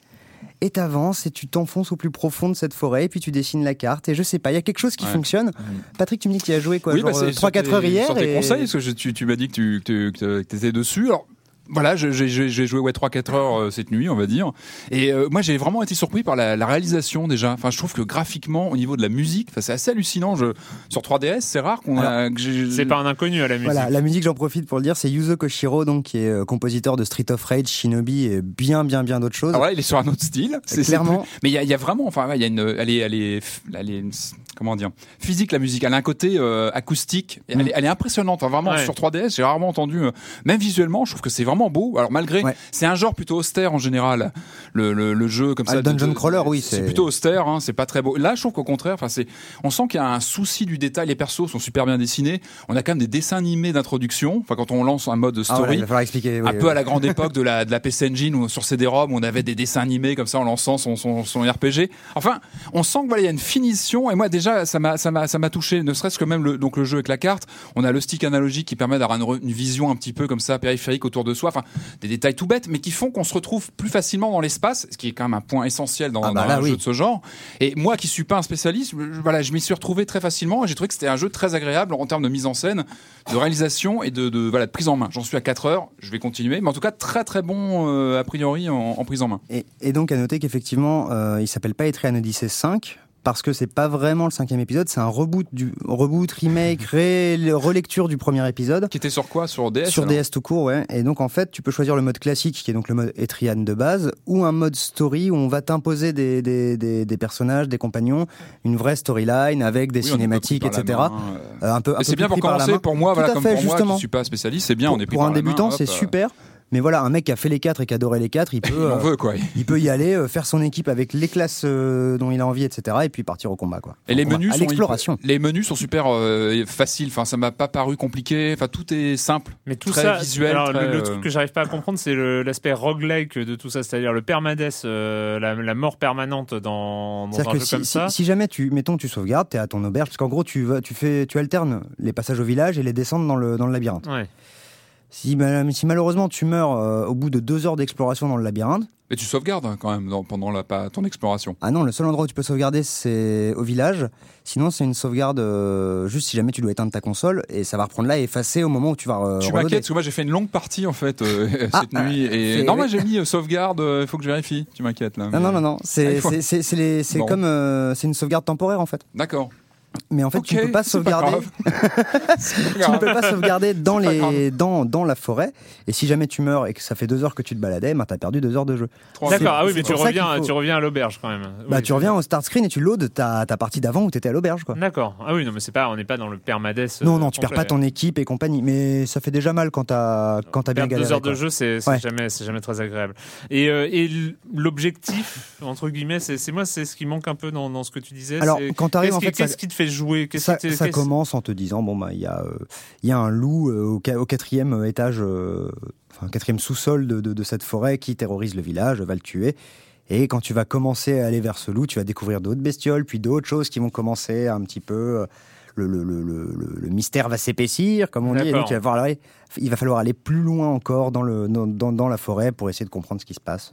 Et t'avances et tu t'enfonces au plus profond de cette forêt et puis tu dessines la carte et je sais pas, il y a quelque chose qui Ouais. fonctionne. Patrick, tu me dis que tu as joué quoi, oui, genre bah, c'est 3-4 sur heures hier Sur tes et- conseils, parce que je- tu, tu m'as dit que tu que, que étais dessus. Alors, voilà, je- j'ai joué ouais, 3-4 heures euh, cette nuit, on va dire. Et euh, moi, j'ai vraiment été surpris par la, la réalisation déjà. Enfin, je trouve que graphiquement, au niveau de la musique, c'est assez hallucinant. Je, sur 3DS, c'est rare qu'on a. C'est pas un inconnu à la musique. Voilà, la musique, j'en profite pour le dire, c'est Yuzo Koshiro, donc, qui est euh, compositeur de Street of Rage, Shinobi et bien, bien, bien d'autres choses. Ah voilà, il est sur un autre style. C'est Clairement. plus- Mais il y, a- il y a vraiment, enfin, ouais, il y a une, elle est, elle est, elle est, comment dire, physique la musique. Elle a un côté euh, acoustique. Et Elle, est, elle est impressionnante. Enfin, vraiment Ouais. sur 3DS, j'ai rarement entendu. euh, même visuellement, je trouve que c'est vraiment beau. Alors malgré, Ouais. c'est un genre plutôt austère en général. Le, le, le jeu comme Ah, ça. le dungeon de- crawler, oui, C'est plutôt austère. Hein, c'est pas très beau. Là, je trouve qu'au contraire, enfin, c'est, on sent qu'il y a un souci du détail. Les persos sont super bien dessinés. On a quand même des dessins animés d'introduction. Enfin, quand on lance un mode Ah, story. il va expliquer. oui, un peu oui. à la grande époque de la, de la PC Engine où sur CD-ROM on avait des dessins animés comme ça en lançant son, son, son RPG. Enfin, on sent que voilà, il y a une finition et moi déjà ça m'a ça m'a ça m'a touché ne serait-ce que même le donc le jeu avec la carte, on a le stick analogique qui permet d'avoir une vision un petit peu comme ça périphérique autour de soi, enfin des détails tout bêtes mais qui font qu'on se retrouve plus facilement dans l'espace, ce qui est quand même un point essentiel dans, Ah bah dans là, un oui. jeu de ce genre. Et moi qui suis pas un spécialiste, je- voilà, je m'y suis retrouvé très facilement et j'ai trouvé que c'était un jeu très agréable en termes de mise en scène, de réalisation et de, de voilà de prise en main. J'en suis à 4 heures, je vais continuer, mais en tout cas très très bon euh, a priori en, en prise en main. Et, et donc, à noter qu'effectivement, euh, il s'appelle pas Etrian Odyssey 5. Parce que c'est pas vraiment le cinquième épisode, c'est un reboot, du, reboot, remake, ré- relecture du premier épisode. Qui était sur quoi? Sur DS Sur DS tout court, ouais. Et donc en fait, tu peux choisir le mode classique, qui est donc le mode Etrian de base, ou un mode story où on va t'imposer des, des, des, des personnages, des compagnons, une vraie storyline avec des Oui, cinématiques, etc. main, euh. Euh, un peu, c'est bien pour commencer, pour moi, Tout voilà, comme fait, pour moi justement. qui suis pas spécialiste, c'est bien, pour, on est pris pour un débutant, c'est euh, super. Mais voilà, un mec qui a fait les quatre et qui adorait les quatre, il peut, Il en euh, veut quoi. il peut y aller, euh, faire son équipe avec les classes euh, dont il a envie, etc. Et puis partir au combat, quoi. Et les menus à sont l'exploration. les menus sont super euh, faciles. Enfin, ça m'a pas paru compliqué. Enfin, tout est simple. Mais tout très ça, visuel, alors, le- très, le, truc que j'arrive pas à comprendre, c'est l'aspect roguelike de tout ça, c'est-à-dire le permadeath, euh, la, la mort permanente dans, dans C'est-à-dire un que jeu si, comme si- ça. si jamais tu, mettons, tu sauvegardes, t'es à ton auberge, parce qu'en gros, tu vas, tu fais, tu alternes les passages au village et les descentes dans le, dans le labyrinthe. Ouais. Si, ma- si malheureusement tu meurs euh, au bout de deux heures d'exploration dans le labyrinthe, Mais tu sauvegardes hein, quand même dans- pendant la, ton exploration. ah non, le seul endroit où tu peux sauvegarder c'est au village. Sinon, c'est une sauvegarde euh, juste si jamais tu dois éteindre ta console et ça va reprendre là et effacer au moment où tu vas. euh, tu m'inquiètes parce que moi j'ai fait une longue partie en fait euh, Ah, cette nuit et non moi j'ai mis sauvegarde. Il faut que je vérifie. Tu m'inquiètes là. Non, mais- non, non, non. Ah, C'est faut- c'est- comme. c'est une sauvegarde temporaire en fait. D'accord. Mais en fait, tu ne peux pas sauvegarder. pas tu ne peux pas sauvegarder dans, les, dans, dans la forêt. Et si jamais tu meurs et que ça fait deux heures que tu te baladais, ben, t'as perdu deux heures de jeu. D'accord, ah oui, mais tu reviens, faut- tu reviens à l'auberge quand même. Bah, Oui, tu reviens au start screen et tu loads ta, ta partie d'avant où t'étais à l'auberge, quoi. D'accord. Ah oui, non, mais c'est pas, on n'est pas dans le permadeath. Non, euh, non, tu perds complet. pas ton équipe et compagnie. Mais ça fait déjà mal quand t'as, quand t'as bien galéré. deux heures de jeu, c'est Ouais. jamais, c'est jamais très agréable. Et, euh, et l'objectif, entre guillemets, c'est moi, c'est ce qui manque un peu dans, dans ce que tu disais. Alors, quand t'arrives, en fait, qu'est-ce qui te fait jouer Qu'est-ce Ça, ça commence en te disant bon bah il y a euh, il y a un loup euh, au, qua- au quatrième étage, euh, enfin quatrième sous-sol de, de- de cette forêt qui terrorise le village, va le tuer. Et quand tu vas commencer à aller vers ce loup, tu vas découvrir d'autres bestioles, puis d'autres choses qui vont commencer un petit peu. Le, le, le, mystère va s'épaissir, comme on dit, et donc il va, falloir aller, il va falloir aller plus loin encore dans, le, dans, dans, la forêt pour essayer de comprendre ce qui se passe.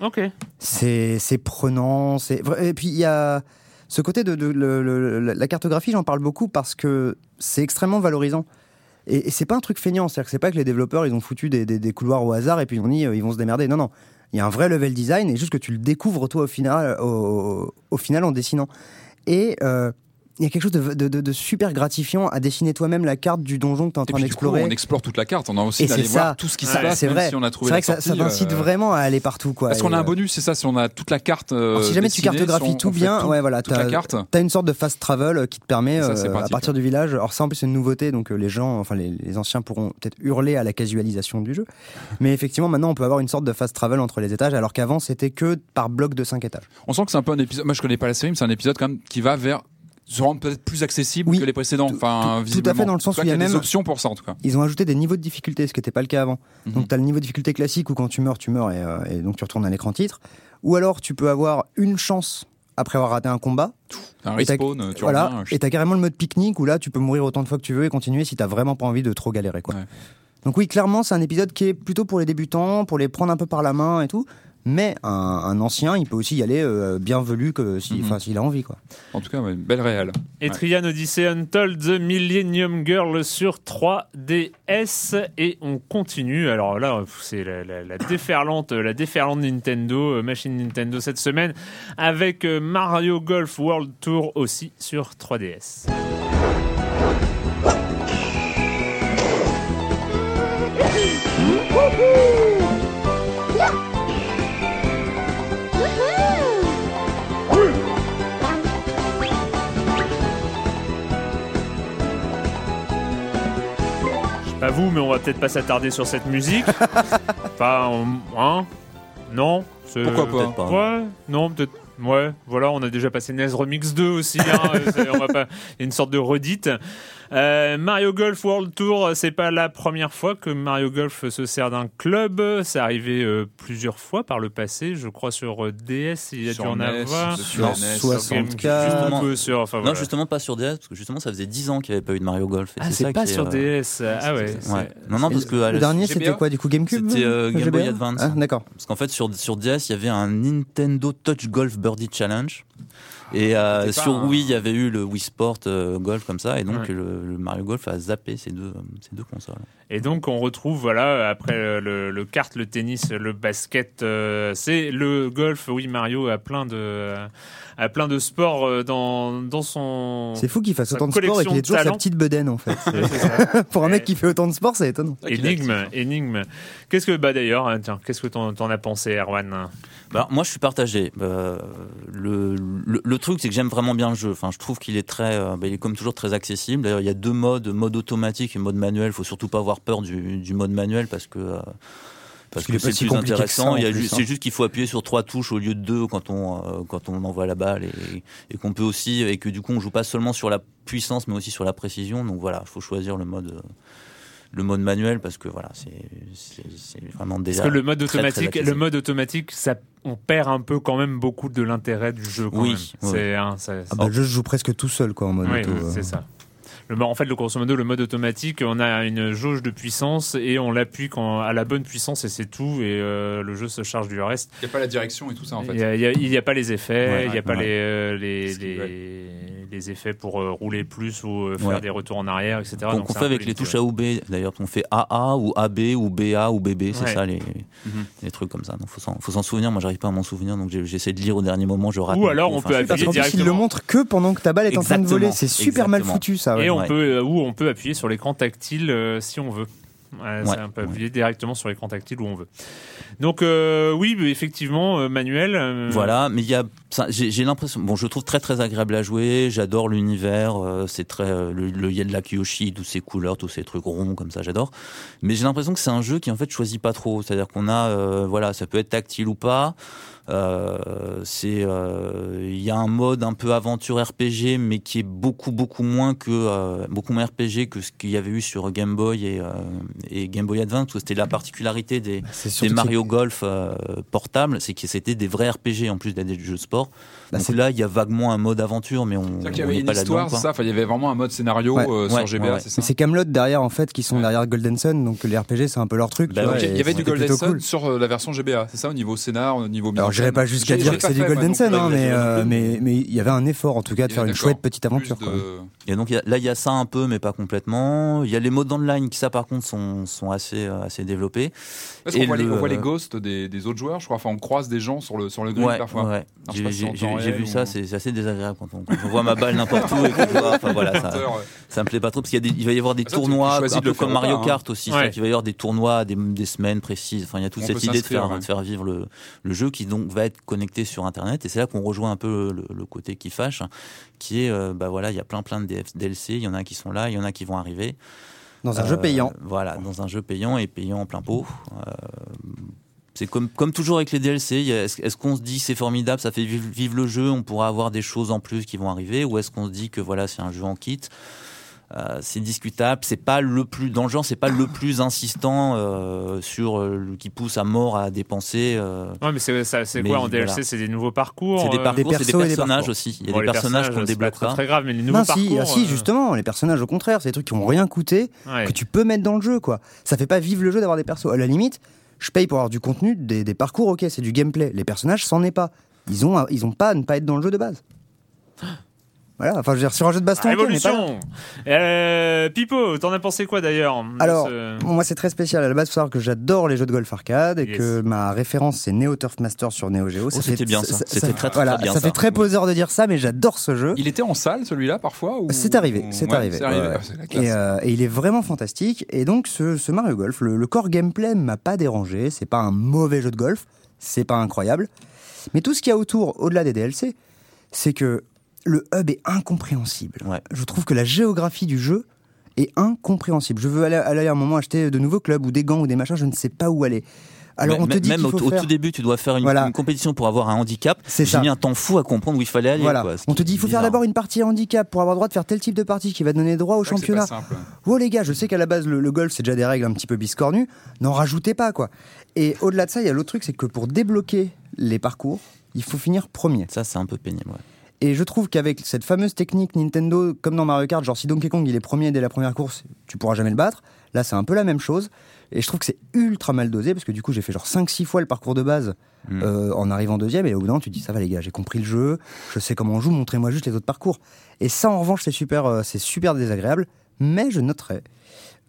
Ok. C'est c'est prenant. Et puis il y a ce côté de, la cartographie, j'en parle beaucoup parce que c'est extrêmement valorisant. Et, et c'est pas un truc feignant, c'est-à-dire que c'est pas que les développeurs ils ont foutu des, couloirs au hasard et puis ils ont dit euh, ils vont se démerder. Non, non. Il y a un vrai level design et juste que tu le découvres toi au final, au, au final en dessinant. Et euh, il y a quelque chose de, de- de- de super gratifiant à dessiner toi-même la carte du donjon que tu es en train d'explorer. on explore toute la carte. On a aussi d'aller voir tout ce qui Ouais, se passe, c'est même vrai. si on a C'est vrai que ça, ça t'incite euh, vraiment à aller partout. Quoi. Parce qu'on a un euh, bonus, c'est ça, si on a toute la carte. euh, alors, si jamais tu cartographies si tout bien, tout- ouais, voilà, t'as- une sorte de fast travel euh, qui te permet, Ça, euh, à partir du village. Alors ça, en plus, c'est une nouveauté, donc les gens, enfin les, les anciens pourront peut-être hurler à la casualisation du jeu. Mais effectivement, maintenant, on peut avoir une sorte de fast travel entre les étages, alors qu'avant, c'était que par bloc de 5 étages. On sent que c'est un peu un épisode. Moi, je connais pas la série, mais c'est un épisode quand même qui va vers se rendre peut-être plus accessible Oui, que les précédents. tout- Enfin, tout- tout à fait dans le sens où il y a qu'il des même- options pour ça en tout cas. Ils ont ajouté des niveaux de difficulté, ce qui n'était pas le cas avant. Mhm. Donc, tu as le niveau de difficulté classique où quand tu meurs, tu meurs et, euh, et donc tu retournes à l'écran titre. Ou alors, tu peux avoir une chance après avoir raté un combat. Un respawn, tu voilà. reviens. Et t'as carrément le mode pique-nique où là, tu peux mourir autant de fois que tu veux et continuer si t'as vraiment pas envie de trop galérer. Quoi. Ouais. Donc oui, clairement, c'est un épisode qui est plutôt pour les débutants, pour les prendre un peu par la main et tout. Mais un, un ancien, il peut aussi y aller euh, bien velu que si, Mhm. enfin, s'il a envie. Quoi. En tout cas, ouais, belle réelle. Et Ouais. Trian Odyssey Untold The Millennium Girl sur 3DS et on continue. Alors là, c'est la, la- la déferlante, la déferlante Nintendo, euh, machine Nintendo cette semaine avec euh, Mario Golf World Tour aussi sur 3DS. Pas vous, mais on va peut-être pas s'attarder sur cette musique. Pas, on- hein? Non? C'est- Pourquoi pas? Peut-être. Ouais, non, peut-être. Ouais, voilà, on a déjà passé NES Remix 2 aussi. hein, c'est- on va pas, il y a une sorte de redite. Euh, Mario Golf World Tour, c'est pas la première fois que Mario Golf se sert d'un club. C'est arrivé euh, plusieurs fois par le passé, je crois sur euh, DS, il y a Sur dû en NES, avoir. sur NES, Sur GameCube, 64. un peu sur, enfin, Non, justement pas sur DS, parce que justement ça faisait 10 ans qu'il n'y avait pas eu de Mario Golf. et Ah, c'est pas sur euh, DS. Ah ouais. Non, non, parce que le dernier, c'était quoi du coup GameCube C'était, euh, Game Boy Advance. Ah, D'accord. Parce qu'en fait, sur, sur DS, il y avait un Nintendo Touch Golf Birdie Challenge. Et euh, sur un- Wii, il y avait eu le Wii Sport euh, Golf comme ça. Et donc, Ouais. le, le Mario Golf a zappé ces deux, ces deux consoles. Et donc on retrouve voilà après le, le kart, le tennis, le basket, euh, c'est le golf. Oui, Mario a plein de a plein de sports euh, dans dans son. C'est fou qu'il fasse Sa autant de sport et qu'il ait toujours sa talents. petite bedaine en fait. Pour un mec qui fait autant de sport, c'est étonnant. Énigme, énigme. Qu'est-ce que bah d'ailleurs hein, tiens, qu'est-ce que t'en as pensé, Erwan? Bah, moi, je suis partagé. Euh, le, le, le truc, c'est que j'aime vraiment bien le jeu. Enfin, je trouve qu'il est très, euh, bah, il est comme toujours très accessible. D'ailleurs, il y a deux modes, mode automatique et mode manuel. Il faut surtout pas avoir peur du, du mode manuel parce que euh, parce que c'est si plus intéressant. hein. C'est juste qu'il faut appuyer sur trois touches au lieu de deux quand on euh, quand on envoie la balle et, et qu'on peut aussi et que du coup on joue pas seulement sur la puissance mais aussi sur la précision. Donc voilà, il faut choisir le mode. euh, le mode manuel parce que voilà c'est c'est c'est vraiment déjà Parce que le mode très, très automatique, le mode automatique, ça on perd un peu quand même beaucoup de l'intérêt du jeu. Quand Oui, même. oui. c'est hein, ça- Ah bah, je joue presque tout seul quoi en mode Oui, auto, euh. c'est ça. Le, en fait, le grosso modo, le mode automatique, on a une jauge de puissance et on l'appuie quand à la bonne puissance et c'est tout. Et euh, le jeu se charge du reste. Il n'y a pas la direction et tout ça en Il fait. n'y a, il y a- pas les effets, Ouais, il n'y a ouais, pas ouais. les, euh, les, les, les effets pour euh, rouler plus ou euh, faire Ouais. des retours en arrière, etc. qu'on c'est fait avec les touches ouais. A ou B. D'ailleurs, on fait AA ou AB ou BA ou BB, c'est Ouais. ça les, Mhm. les trucs comme ça. Donc faut s'en faut s'en souvenir. Moi, j'arrive pas à m'en souvenir, donc j'essaie de lire au dernier moment. Je rate. Ou alors, coup. on Enfin, peut Parce appuyer qu'en plus, il le directement. montre que pendant que ta balle est en train de voler. C'est super mal foutu ça. ouais. Et on Ouais. peut, euh, ou on peut appuyer sur l'écran tactile euh, si on veut. Ouais, ça, Ouais, on peut appuyer directement sur l'écran tactile où on veut. Donc euh, oui, effectivement, manuel. Voilà, mais il y a, j'ai l'impression, bon, je trouve très très agréable à jouer. J'adore l'univers, c'est très le, le Yen la Kyoshi, toutes ces couleurs, tous ces trucs ronds comme ça, j'adore. Mais j'ai l'impression que c'est un jeu qui en fait choisit pas trop. C'est-à-dire qu'on a, voilà, ça peut être tactile ou pas. Euh, c'est, euh, il y a un mode un peu aventure RPG, mais qui est beaucoup beaucoup moins que euh, beaucoup moins RPG que ce qu'il y avait eu sur Game Boy et, euh, et Game Boy Advance. C'était la particularité des C'est des Mario Golf euh, portables, c'est que c'était des vrais RPG en plus d'être des jeux de sport. Bah, Donc c'est- là, il y a vaguement un mode aventure, mais on C'est-à-dire qu'il y on avait une histoire, c'est ça il y avait vraiment un mode scénario Ouais. euh, GBA, ouais, ouais. c'est ça c'est Camelot derrière en fait qui sont Ouais. derrière Golden Sun, donc les RPG c'est un peu leur truc. Bah Il y avait du Golden Sun cool. sur la version GBA, c'est ça au niveau scénar, au niveau Alors j'irai scène pas jusqu'à dire que c'est du fait, Golden Sun, hein, mais, euh, mais mais il y avait un effort en tout cas de faire une chouette petite aventure. de- quoi. Et donc il y a- là, il y a ça un peu, mais pas complètement. Il y a les modes online qui, ça, par contre, sont, sont assez, euh, assez développés. Parce qu'on voit, les, le- on voit les ghosts des, des autres joueurs, je crois. Enfin, on croise des gens sur le, sur le grid Ouais, parfois. ouais. J'ai si vu ça, c'est assez désagréable quand on, quand on voit ma balle n'importe où. Et enfin, voilà, ça, ça me plaît pas trop parce qu'il il va y avoir des ça, tournois, un peu comme Mario hein. Kart aussi. Qu'il va y avoir des tournois, des, des semaines précises. Enfin, il y a toute On cette idée de faire, vivre le, jeu qui donc va être connecté sur Internet. Et c'est là qu'on rejoint un peu le, côté qui fâche, qui est, euh, bah voilà, il y a plein plein de DLC. Il y en a qui sont là, il y en a qui vont arriver. Dans un Euh, jeu payant. Voilà, dans un jeu payant et payant en plein pot. Euh, c'est comme, comme toujours avec les DLC. Est-ce qu'on se dit c'est formidable, ça fait vivre, vivre le jeu, on pourra avoir des choses en plus qui vont arriver, ou est-ce qu'on se dit que voilà c'est un jeu en kit? Euh, c'est discutable, c'est pas le plus dans le genre, c'est pas le plus insistant euh, sur euh, qui pousse à mort à dépenser. euh, Ouais, mais c'est ça- c'est Mais quoi en DLC voilà. C'est des nouveaux parcours c'est des parcours, c'est des persos et des personnages parcours. aussi. Il y a bon, des les personnages qu'on c'est pas débloque très, pas. très grave, mais les nouveaux Non, parcours. si, ah, si, justement, les personnages au contraire, c'est des trucs qui ont rien coûté, ouais. que tu peux mettre dans le jeu, quoi. Ça fait pas vivre le jeu d'avoir des persos. À la limite, je paye pour avoir du contenu, des, des parcours, ok, c'est du gameplay. Les personnages, c'en est pas. Ils ont, ils ont pas à ne pas être dans le jeu de base. Voilà, enfin, je veux dire, sur un jeu de baston, mais pas. Révolution euh, Pipo, t'en as pensé quoi d'ailleurs Alors, ce- Moi, c'est très spécial. À la base, il faut savoir que j'adore les jeux de golf arcade et Yes. que ma référence, c'est Neo Turf Master sur Neo Geo. Oh, c'était bien, ça. C'était très, très, voilà, très bien, Ça fait ça. très poseur de dire ça, mais j'adore ce jeu. Il était en salle celui-là parfois ou- C'est arrivé, c'est ouais, arrivé. Ouais. Ah. Et, euh, et il est vraiment fantastique. Et donc, ce, ce Mario Golf, le, le core gameplay m'a pas dérangé. C'est pas un mauvais jeu de golf. C'est pas incroyable. Mais tout ce qu'il y a autour, au-delà des DLC, c'est que le hub est incompréhensible. Ouais. Je trouve que la géographie du jeu est incompréhensible. Je veux aller, aller à un moment acheter de nouveaux clubs ou des gants ou des machins, je ne sais pas où aller. Alors, on te dit même qu'il au, faut au faire... tout début, tu dois faire une, Voilà. une compétition pour avoir un handicap. C'est J'ai ça. mis un temps fou à comprendre où il fallait aller. Voilà. quoi, ce On te dit, il faut faire d'abord une partie handicap pour avoir droit de faire tel type de partie qui va donner droit au c'est championnat. Oh les gars, je sais qu'à la base le, le golf c'est déjà des règles un petit peu biscornues, n'en rajoutez pas quoi. Et au-delà de ça, il y a l'autre truc, c'est que pour débloquer les parcours, il faut finir premier. Ça, c'est un peu pénible. ouais. Et je trouve qu'avec cette fameuse technique Nintendo, comme dans Mario Kart, genre si Donkey Kong il est premier dès la première course, tu pourras jamais le battre. Là, c'est un peu la même chose. Et je trouve que c'est ultra mal dosé parce que du coup, j'ai fait genre 5-6 fois le parcours de base Mm. euh, en arrivant deuxième. Et au bout d'un moment, tu te dis ça va les gars, j'ai compris le jeu, je sais comment on joue, montrez-moi juste les autres parcours. Et ça, en revanche, c'est super, euh, c'est super désagréable. Mais je noterai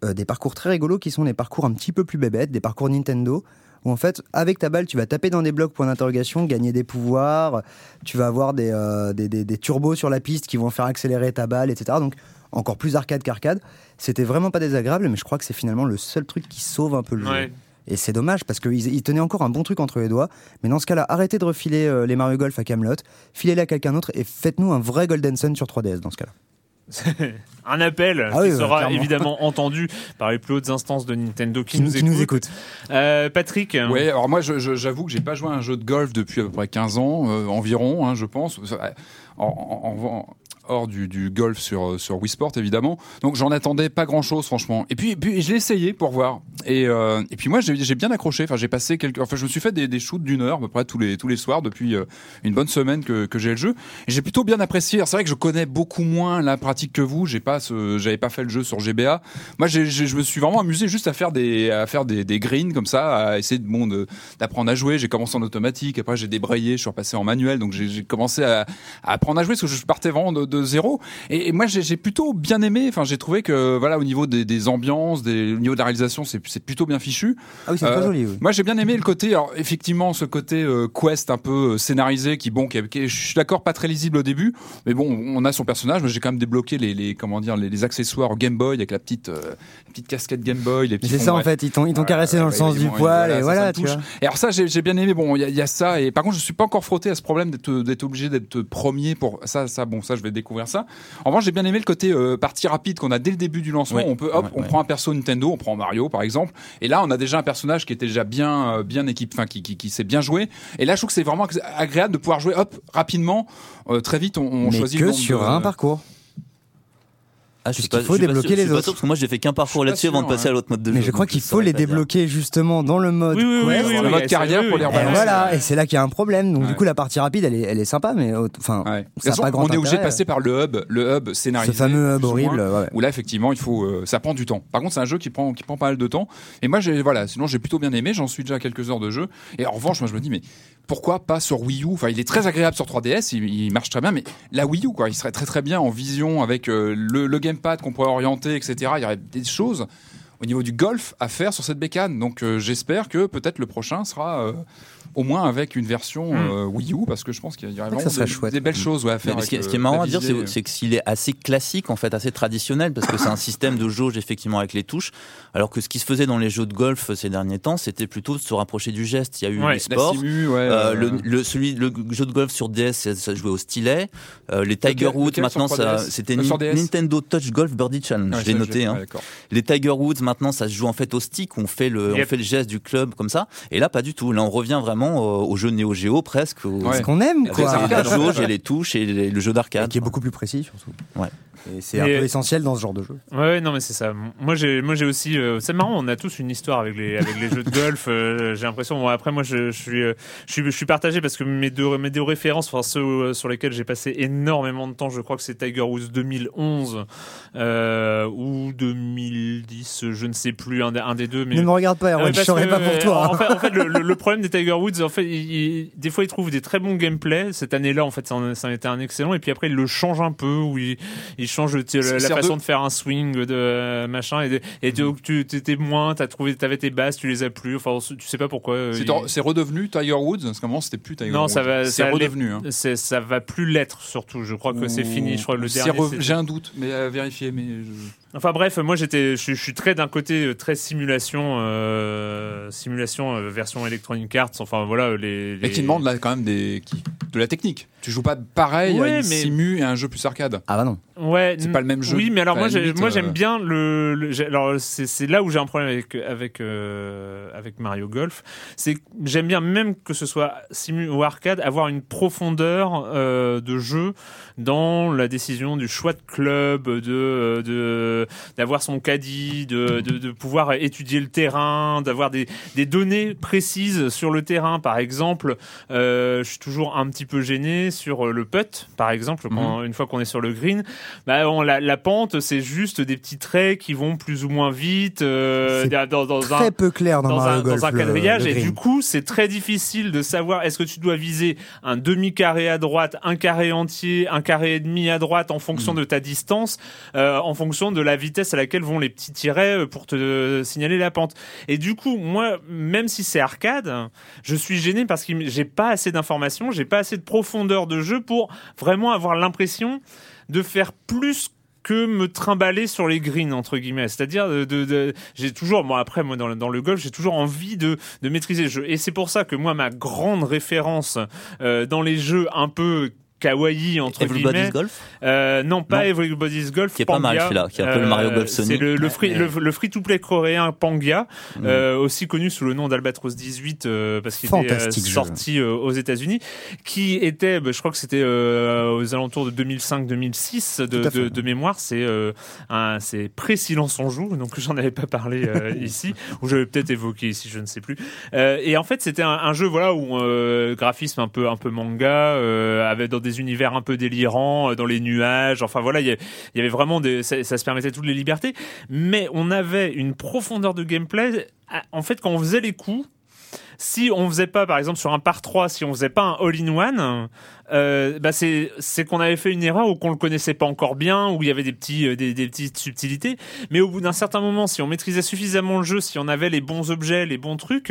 euh, des parcours très rigolos qui sont des parcours un petit peu plus bébêtes, des parcours Nintendo. Où en fait, avec ta balle, tu vas taper dans des blocs point d'interrogation, gagner des pouvoirs, tu vas avoir des, euh, des, des- des turbos sur la piste qui vont faire accélérer ta balle, etc. Donc encore plus arcade qu'arcade. C'était vraiment pas désagréable, mais je crois que c'est finalement le seul truc qui sauve un peu le jeu. Et c'est dommage parce qu'ils ils tenaient encore un bon truc entre les doigts. Mais dans ce cas-là, arrêtez de refiler euh, les Mario Golf à Camelot, filez-les à quelqu'un d'autre et faites-nous un vrai Golden Sun sur 3DS dans ce cas-là. un appel Ah qui oui, sera clairement. évidemment entendu par les plus hautes instances de Nintendo qui, Qui, nous, qui nous écoutent. écoute. Euh, Patrick, Ouais, alors moi, j'avoue que j'ai pas joué à un jeu de golf depuis à peu près 15 ans euh, environ, hein, je pense. En, en- en- hors du, golf sur, sur Wii Sport, évidemment. Donc j'en attendais pas grand-chose, franchement. Et puis, je l'ai essayé pour voir. Et, euh, puis moi, j'ai bien accroché. Enfin, j'ai passé quelques... Enfin, je me suis fait des, shoots d'une heure, à peu près tous les, tous les soirs, depuis euh, une bonne semaine que, j'ai le jeu. Et j'ai plutôt bien apprécié. C'est vrai que je connais beaucoup moins la pratique que vous. J'ai pas. J'avais pas fait le jeu sur GBA. Moi, je me suis vraiment amusé juste à faire des, à faire des, greens comme ça, à essayer bon, d'apprendre à jouer. J'ai commencé en automatique, après j'ai débrayé, je suis repassé en manuel, donc j'ai commencé à, apprendre à jouer parce que je partais vraiment de zéro. Et, et moi, j'ai plutôt bien aimé. Enfin, j'ai trouvé que voilà, au niveau des, des ambiances, des, au niveau de la réalisation, c'est plutôt bien fichu. Ah oui, c'est Euh, joli. oui. Moi, j'ai bien aimé le côté, alors effectivement, ce côté euh, quest un peu euh, scénarisé, qui bon, qui, qui est- je suis d'accord, pas très lisible au début, mais bon, on a son personnage. Mais j'ai quand même débloqué les, les comment dire, les, les accessoires Game Boy avec la petite, euh, petite casquette Game Boy, les petits. c'est ça en fait, ils t'ont ils t'ont Ouais, caressé dans le sens du poil et voilà, tu vois. Et alors ça, j'ai bien aimé. Bon, il y, a- ça. Et par contre, je suis pas encore frotté à ce problème d'être obligé d'être premier pour ça. Ça, bon, ça, je vais découvrir ça. En revanche, j'ai bien aimé le côté euh, partie rapide qu'on a dès le début du lancement. On peut, hop, on prend un perso Nintendo, on prend Mario par exemple. Et là, on a déjà un personnage qui était déjà bien, euh, bien équipé, enfin qui, qui, qui s'est bien joué. Et là, je trouve que c'est vraiment agréable de pouvoir jouer, hop, rapidement, euh, très vite. On, on Mais choisit que sur de- un parcours. Ah, je suis Puisqu'il pas- faut je suis pas débloquer sûr- les je suis pas autres. sûr, parce que moi j'ai fait qu'un parcours là-dessus avant de passer hein. à l'autre mode de jeu. Mais je crois donc qu'il faut les saurais pas dire. débloquer justement dans le mode Oui, oui, oui, quest. oui, le oui, mode oui, carrière oui, pour les. Et rebalancer. voilà, et c'est là qu'il y a un problème. Donc Ouais. du coup, la partie rapide, elle est, elle est sympa, mais euh, enfin, Ouais. De toute ça n'a façon, pas grand on est obligé de intérêt. passer par le hub, le hub scénarisé. Ce fameux hub plus ou horrible. moins, ouais, ouais. Où là, effectivement, il faut, euh, ça prend du temps. Par contre, c'est un jeu qui prend, qui prend pas mal de temps. Et moi, j'ai, voilà, sinon, j'ai plutôt bien aimé. J'en suis déjà à quelques heures de jeu. Et en revanche, moi, je me dis, mais pourquoi pas sur Wii U? Il est très agréable sur 3DS. Il, marche très bien, mais la Wii U, quoi, il serait très très bien en vision avec euh, le, le gamepad qu'on pourrait orienter, etc. Il y aurait des choses au niveau du golf à faire sur cette bécane. Donc, euh, j'espère que peut-être le prochain sera euh, au moins avec une version euh, Wii U, parce que je pense qu'il y aurait que vraiment ça serait des, chouette. des belles choses ouais, à faire. Mais ce, qui, avec, ce qui est euh, marrant à dire, visée. c'est c'est que s'il est assez classique, en fait, assez traditionnel, parce que c'est un système de jauge effectivement avec les touches, alors que ce qui se faisait dans les jeux de golf ces derniers temps, c'était plutôt de se rapprocher du geste. Il y a eu Ouais, les La sports. simu, ouais. Euh, euh, le, le- celui, le jeu de golf sur DS, ça, ça jouait au stylet. Euh, les Tiger Woods, maintenant, sur ça, 3DS? c'était Euh? Nintendo Touch Golf Birdie Challenge. ouais, je l'ai ça, noté. hein. Les Tiger Woods, maintenant, ça se joue en fait au stick. On fait le, Yep. on fait le geste du club comme ça. Et là, pas du tout. Là, on revient vraiment euh, au jeu Neo Geo presque. au- Ouais. Ce qu'on aime, Avec quoi. la jauge et les touches et les- le jeu Et d'arcade. qui est beaucoup plus précis, surtout. Ouais. Et c'est un peu essentiel dans ce genre de jeu. Ouais, ouais, non, mais c'est ça. Moi, j'ai, moi, j'ai aussi. euh, c'est marrant, on a tous une histoire avec les, avec les jeux de golf. euh, j'ai l'impression. Bon, après, moi, je, je suis, euh, je suis, je suis partagé parce que mes deux, mes deux références, enfin ceux sur lesquels j'ai passé énormément de temps, je crois que c'est Tiger Woods 2011 euh, ou 2010, je ne sais plus, un, des- un des deux. Mais Ne me regarde pas, Ah Erwan, je que, pas pour toi. En fait, en fait, le problème des Tiger Woods, en fait, il- il- des fois, il trouve des très bons gameplay. Cette année-là, en fait, ça en, ça en était un excellent. Et puis après, il le change un peu, ou il, il change le- la, façon de- de faire un swing, de machin. Et, de- et donc, tu étais moins, t'as trouvé, t'avais tes bases, tu les as plus. Enfin, tu sais pas pourquoi. euh, C'est redevenu Tiger Woods Parce qu'à un moment, c'était plus Tiger Non, Woods. ça va- C'est redevenu. hein. ça va plus l'être, surtout. Je crois que c'est fini. Je crois que le dernier. J'ai un doute, mais à vérifier. Mais je- Enfin bref, moi j'étais, je, suis- je suis très d'un côté euh, très simulation, euh, simulation euh, version Electronic Arts. Enfin voilà les. les... Et qui demande là quand même des, qui- de la technique. Tu joues pas pareil Ouais, à une mais- simu et à un jeu plus arcade. Ah bah non. Ouais, C'est pas le même jeu. Oui, mais alors moi, limite, moi euh, j'aime bien le. alors c'est c'est là où j'ai un problème avec avec euh, avec Mario Golf, c'est que j'aime bien même que ce soit simu ou arcade avoir une profondeur euh, de jeu dans la décision du choix de club, de de d'avoir son caddie, de, de de pouvoir étudier le terrain, d'avoir des des données précises sur le terrain. Par exemple, euh, je suis toujours un petit peu gêné sur euh, le putt, par exemple, quand, une fois qu'on est sur le green. Bah, on, la, la pente, c'est juste des petits traits qui vont plus ou moins vite euh, dans, dans Très un peu clair dans, un, Golf. dans un le- quadrillage le et du coup c'est très difficile de savoir est-ce que tu dois viser un demi carré à droite un carré entier un carré et demi à droite en fonction de ta distance euh, en fonction de la vitesse à laquelle vont les petits tirets pour te signaler la pente et du coup moi même si c'est arcade je suis gêné parce que j'ai pas assez d'informations j'ai pas assez de profondeur de jeu pour vraiment avoir l'impression de faire plus que me trimballer sur les greens entre guillemets. C'est-à-dire j'ai toujours moi après moi dans le, golf j'ai toujours envie de, de maîtriser le jeu. Et c'est pour ça que moi ma grande référence euh, dans les jeux un peu kawaii entre Everybody's guillemets Golf euh, non pas Non. Everybody's Golf Qui est pas mal, Pangia. celui-là, qui est un peu le Mario Golf c'est Sonic. le, le free mais- le, le free to play coréen Pangia Mm. euh, aussi connu sous le nom d'Albatros 18 euh, parce qu'il était euh, sorti euh, aux États-Unis qui était bah, je crois que c'était euh, aux alentours de 2005-2006 de, mémoire c'est euh, un c'est pré-silence on joue donc j'en avais pas parlé euh, ici ou j'avais peut-être évoqué ici je ne sais plus Euh, et en fait c'était un, un jeu voilà où euh, graphisme un peu un peu manga euh, avec dans des univers un peu délirants euh, dans les nuages. Enfin voilà il y, avait vraiment des ça, ça se permettait toutes les libertés. Mais on avait une profondeur de gameplay en fait quand on faisait les coups si on faisait pas, par exemple, sur un par 3, si on faisait pas un all-in-one, euh, bah c'est c'est qu'on avait fait une erreur ou qu'on le connaissait pas encore bien, où il y avait des petits euh, des, petites subtilités. Mais au bout d'un certain moment, si on maîtrisait suffisamment le jeu, si on avait les bons objets, les bons trucs,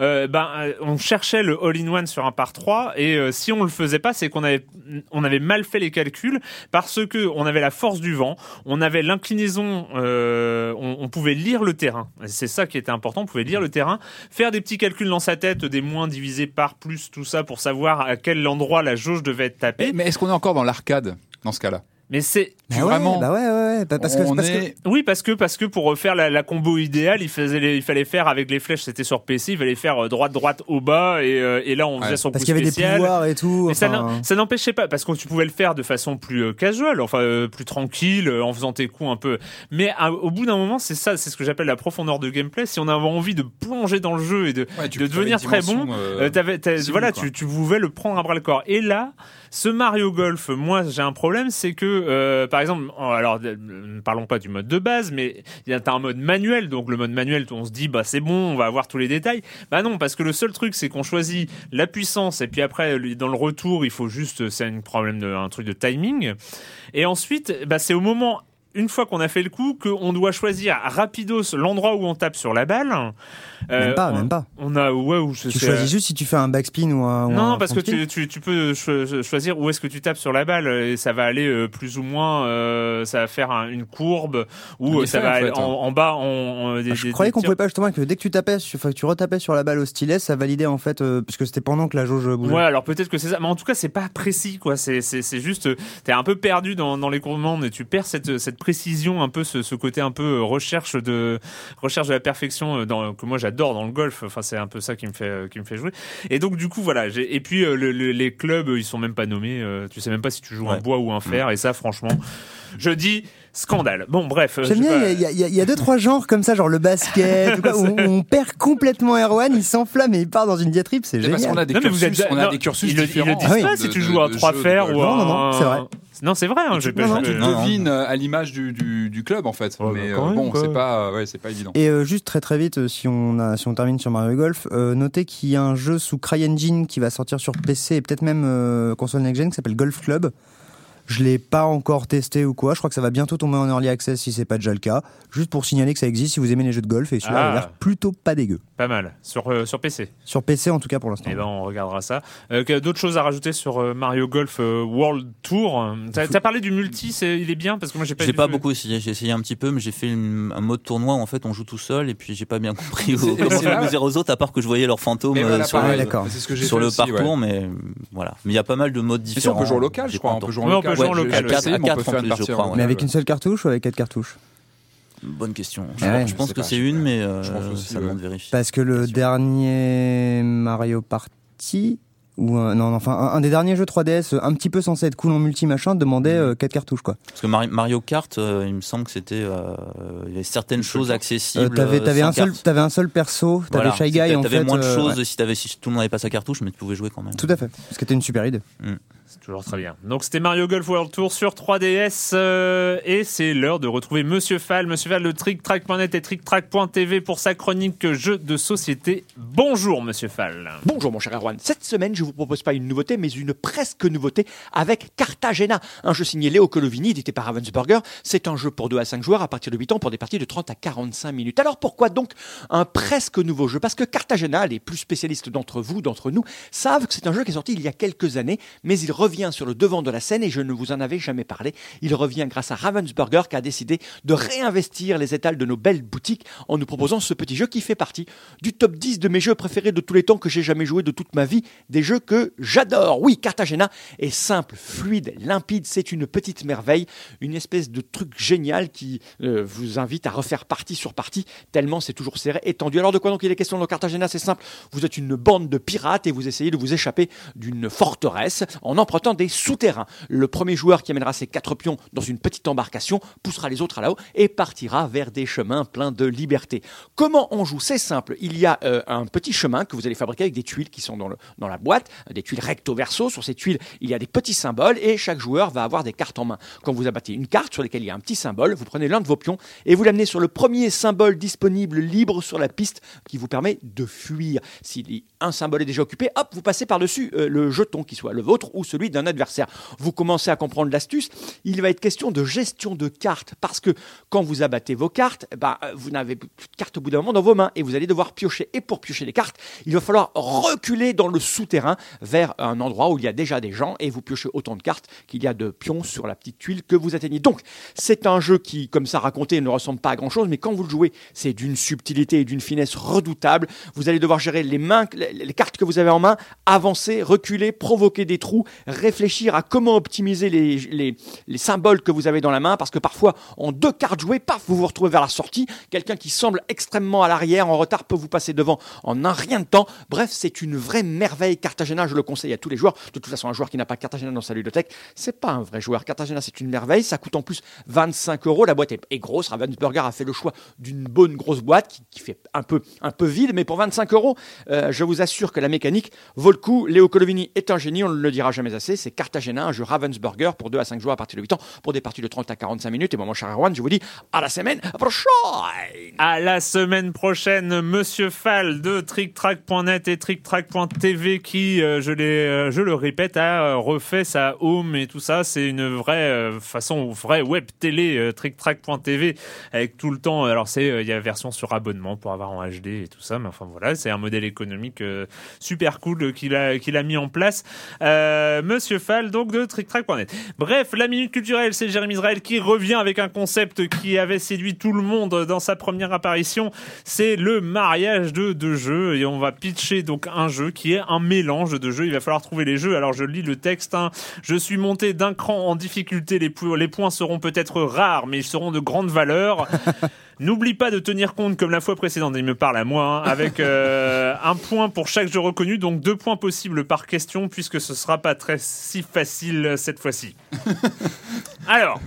euh, euh, on cherchait le all-in-one sur un par 3 et euh, si on le faisait pas, c'est qu'on avait on avait mal fait les calculs parce que on avait la force du vent, on avait l'inclinaison, euh, on, on pouvait lire le terrain. C'est ça qui était important, on pouvait lire le terrain, faire des petits calculs dans sa tête, des moins divisés par plus, tout ça pour savoir à quel endroit la jauge devait être tapée. Mais est-ce qu'on est encore dans l'arcade dans ce cas-là? Mais c'est Bah ouais, vraiment- bah ouais, ouais, ouais, bah parce que, parce oui parce que parce que pour refaire la, la combo idéale, il faisait les- il fallait faire avec les flèches, c'était sur PC, il fallait faire euh, droite droite au bas et, euh, et là on faisait son parce coup qu'il y avait des pouvoirs et tout. Mais ça enfin, n'en- ça n'empêchait pas, parce que tu pouvais le faire de façon plus euh, casual, enfin euh, plus tranquille, en faisant tes coups un peu. Mais à- au bout d'un moment, c'est ça, c'est ce que j'appelle la profondeur de gameplay. Si on avait envie de plonger dans le jeu et de, Ouais, tu de faire devenir très bon, euh, voilà, tu, tu pouvais le prendre à bras le corps. Et là, ce Mario Golf, moi j'ai un problème, c'est que euh, par exemple, alors euh, ne parlons pas du mode de base, mais il y a un mode manuel, donc le mode manuel, on se dit bah c'est bon, on va avoir tous les détails. Bah non, parce que le seul truc c'est qu'on choisit la puissance et puis après dans le retour il faut juste c'est un problème de un truc de timing. Et ensuite, bah c'est au moment une fois qu'on a fait le coup, qu'on doit choisir rapidos l'endroit où on tape sur la balle. Euh, Même pas, on, même pas. On a ouais ou je Tu sais- choisis juste si tu fais un backspin ou un. ou non, un parce que tu, tu, tu peux cho- choisir où est-ce que tu tapes sur la balle et ça va aller euh, plus ou moins, euh, ça va faire un- une courbe ou euh, ça va en aller fait. en, en bas. En, des, Ah, je des- croyais qu'on pouvait pas justement que dès que tu tapais, que tu retapais sur la balle au stylet, ça validait en fait, euh, puisque c'était pendant que la jauge bougeait. Ouais, alors peut-être que c'est ça, mais en tout cas c'est pas précis quoi. C'est c'est c'est juste euh, t'es un peu perdu dans dans les commandes et tu perds cette cette précision un peu ce, ce côté un peu euh, recherche de recherche de la perfection euh, dans, que moi j'adore dans le golf. Enfin c'est un peu ça qui me fait euh, qui me fait jouer. Et donc du coup voilà. Et puis euh, le- le- les clubs ils sont même pas nommés. euh, tu sais même pas si tu joues un Ouais. bois ou un fer. Et ça franchement, je dis scandale. Bon bref. euh, J'aime bien, pas- il y, a- y y deux trois genres comme ça, genre le basket, ou quoi, où on, perd complètement Erwan, il s'enflamme et il part dans une diatribe, c'est C'est parce qu'on génial. a des Non, mais vous cursus, êtes- on a non, des cursus ils le- différents. Ils le disent Ah oui. pas si tu de- joues à de trois fers ou à Non, non, non, c'est vrai. Non, c'est vrai. Hein, j'ai pas- non, non, Tu devines euh, à l'image du, du, du club en fait, Ouais, mais bah, euh, même, bon, c'est pas, ouais, c'est pas évident. Et euh, juste très très vite, si on, a, si on termine sur Mario Golf, euh, notez qu'il y a un jeu sous CryEngine qui va sortir sur PC et peut-être même euh, console next-gen qui s'appelle Golf Club. Je l'ai pas encore testé ou quoi. Je crois que ça va bientôt tomber en early access si c'est pas déjà le cas. Juste pour signaler que ça existe si vous aimez les jeux de golf et celui-là Ah. a l'air plutôt pas dégueu. Pas mal sur euh, sur PC. Sur PC en tout cas pour l'instant. Eh ben, on regardera ça. Euh, D'autres choses à rajouter sur euh, Mario Golf euh, World Tour? T'as as parlé du multi, c'est- il est bien parce que moi j'ai pas. J'ai pas beaucoup essayé, j'ai essayé un petit peu, mais j'ai fait une- un mode tournoi où en fait on joue tout seul et puis j'ai pas bien compris C'est- au- comment amuser aux autres à part que je voyais leurs fantômes euh, voilà, sur, le, sur ouais. parcours, mais voilà. Mais il y a pas mal de modes Mais si différents. on peut jouer local, je crois. On peut jouer en local. Jouer en local. mais avec ouais. une seule cartouche ou avec quatre cartouches? Bonne question. Je, Ah ouais, je pense que c'est une, mais euh, Je pense aussi, ça demande vérifier. Parce que le Question. dernier Mario Party ou un- non, enfin un, un des derniers jeux 3DS euh, un petit peu censé être cool en multi machin demandait Mm. euh, quatre cartouches quoi. Parce que Mari- Mario Kart, euh, il me semble que c'était, euh, il y avait certaines choses accessibles. Euh, t'avais t'avais un seul carte. t'avais un seul perso, t'avais Voilà. Shy Guy en T'avais fait. moins de euh, choses ouais. si, t'avais, si tout le monde n'avait pas sa cartouche, mais tu pouvais jouer quand même. Tout à fait. Ce qui était une super idée. C'est toujours très bien. Donc c'était Mario Golf World Tour sur 3DS euh, et c'est l'heure de retrouver Monsieur Fall, Monsieur Fall de TrickTrack.net et TrickTrack.tv pour sa chronique jeux de société. Bonjour Monsieur Fall. Bonjour mon cher Erwan. Cette semaine, je vous propose pas une nouveauté, mais une presque nouveauté avec Cartagena, un jeu signé Léo Colovini, édité par Ravensburger. C'est un jeu pour 2 à 5 joueurs à partir de 8 ans pour des parties de 30 à 45 minutes. Alors pourquoi donc un presque nouveau jeu? Parce que Cartagena, les plus spécialistes d'entre vous, d'entre nous, savent que c'est un jeu qui est sorti il y a quelques années, mais il revient sur le devant de la scène et je ne vous en avais jamais parlé. Il revient grâce à Ravensburger qui a décidé de réinvestir les étals de nos belles boutiques en nous proposant ce petit jeu qui fait partie du top 10 de mes jeux préférés de tous les temps que j'ai jamais joué de toute ma vie, des jeux que j'adore. Oui, Cartagena est simple, fluide, limpide, c'est une petite merveille, une espèce de truc génial qui euh, vous invite à refaire partie sur partie, tellement c'est toujours serré, étendu. Alors de quoi donc il est question dans Cartagena? C'est simple, vous êtes une bande de pirates et vous essayez de vous échapper d'une forteresse en empruntant des souterrains. Le premier joueur qui amènera ses quatre pions dans une petite embarcation poussera les autres à là-haut et partira vers des chemins pleins de liberté. Comment on joue? C'est simple. Il y a euh, un petit chemin que vous allez fabriquer avec des tuiles qui sont dans, le, dans la boîte, des tuiles recto verso. Sur ces tuiles, il y a des petits symboles et chaque joueur va avoir des cartes en main. Quand vous abattez une carte sur laquelle il y a un petit symbole, vous prenez l'un de vos pions et vous l'amenez sur le premier symbole disponible libre sur la piste qui vous permet de fuir. Si un symbole est déjà occupé, hop, vous passez par-dessus euh, le jeton qui soit le vôtre ou celui d'un adversaire. Vous commencez à comprendre l'astuce. Il va être question de gestion de cartes parce que quand vous abattez vos cartes, bah, vous n'avez plus de cartes au bout d'un moment dans vos mains et vous allez devoir piocher. Et pour piocher les cartes, il va falloir reculer dans le souterrain vers un endroit où il y a déjà des gens et vous piochez autant de cartes qu'il y a de pions sur la petite tuile que vous atteignez. Donc, c'est un jeu qui, comme ça raconté, ne ressemble pas à grand chose, mais quand vous le jouez, c'est d'une subtilité et d'une finesse redoutable. Vous allez devoir gérer les mains, les cartes que vous avez en main, avancer, reculer, provoquer des trous, réfléchir à comment optimiser les, les, les symboles que vous avez dans la main, parce que parfois, en deux cartes jouées, paf, vous vous retrouvez vers la sortie. Quelqu'un qui semble extrêmement à l'arrière, en retard, peut vous passer devant en un rien de temps. Bref, c'est une vraie merveille. Cartagena, je le conseille à tous les joueurs. De toute façon, un joueur qui n'a pas Cartagena dans sa ludothèque, c'est pas un vrai joueur. Cartagena, c'est une merveille. Ça coûte en plus 25 euros. La boîte est, grosse. Ravensburger a fait le choix d'une bonne grosse boîte qui, qui fait un peu, un peu vide, mais pour 25 euros, euh, je vous assure que la mécanique vaut le coup. Léo Colovini est un génie, on ne le dira jamais assez. C'est Cartagena, un jeu Ravensburger pour 2 à 5 joueurs à partir de 8 ans, pour des parties de 30 à 45 minutes. Et moi, mon cher Erwan, je vous dis à la semaine prochaine. À la semaine prochaine, Monsieur Fall de TrickTrack.net et TrickTrack.tv qui, euh, euh, je le répète, a euh, refait sa home et tout ça. C'est une vraie euh, façon, vraie web télé TrickTrack.tv avec tout le temps. Alors il y a version sur abonnement pour avoir en HD et tout ça, mais enfin voilà, c'est un modèle économique super cool qu'il a mis en place. Monsieur Fall donc de TrickTrack.net. Bref, la minute culturelle, c'est Jérémy Israël qui revient avec un concept qui avait séduit tout le monde dans sa première apparition. C'est le mariage de deux jeux et on va pitcher donc un jeu qui est un mélange de jeux. Il va falloir trouver les jeux. Alors je lis le texte. hein. Je suis monté d'un cran en difficulté. Les, les points seront peut-être rares, mais ils seront de grande valeur. N'oublie pas de tenir compte, comme la fois précédente, il me parle à moi, hein, avec euh, un point pour chaque jeu reconnu, donc deux points possibles par question, puisque ce sera pas très si facile euh, cette fois-ci. Alors,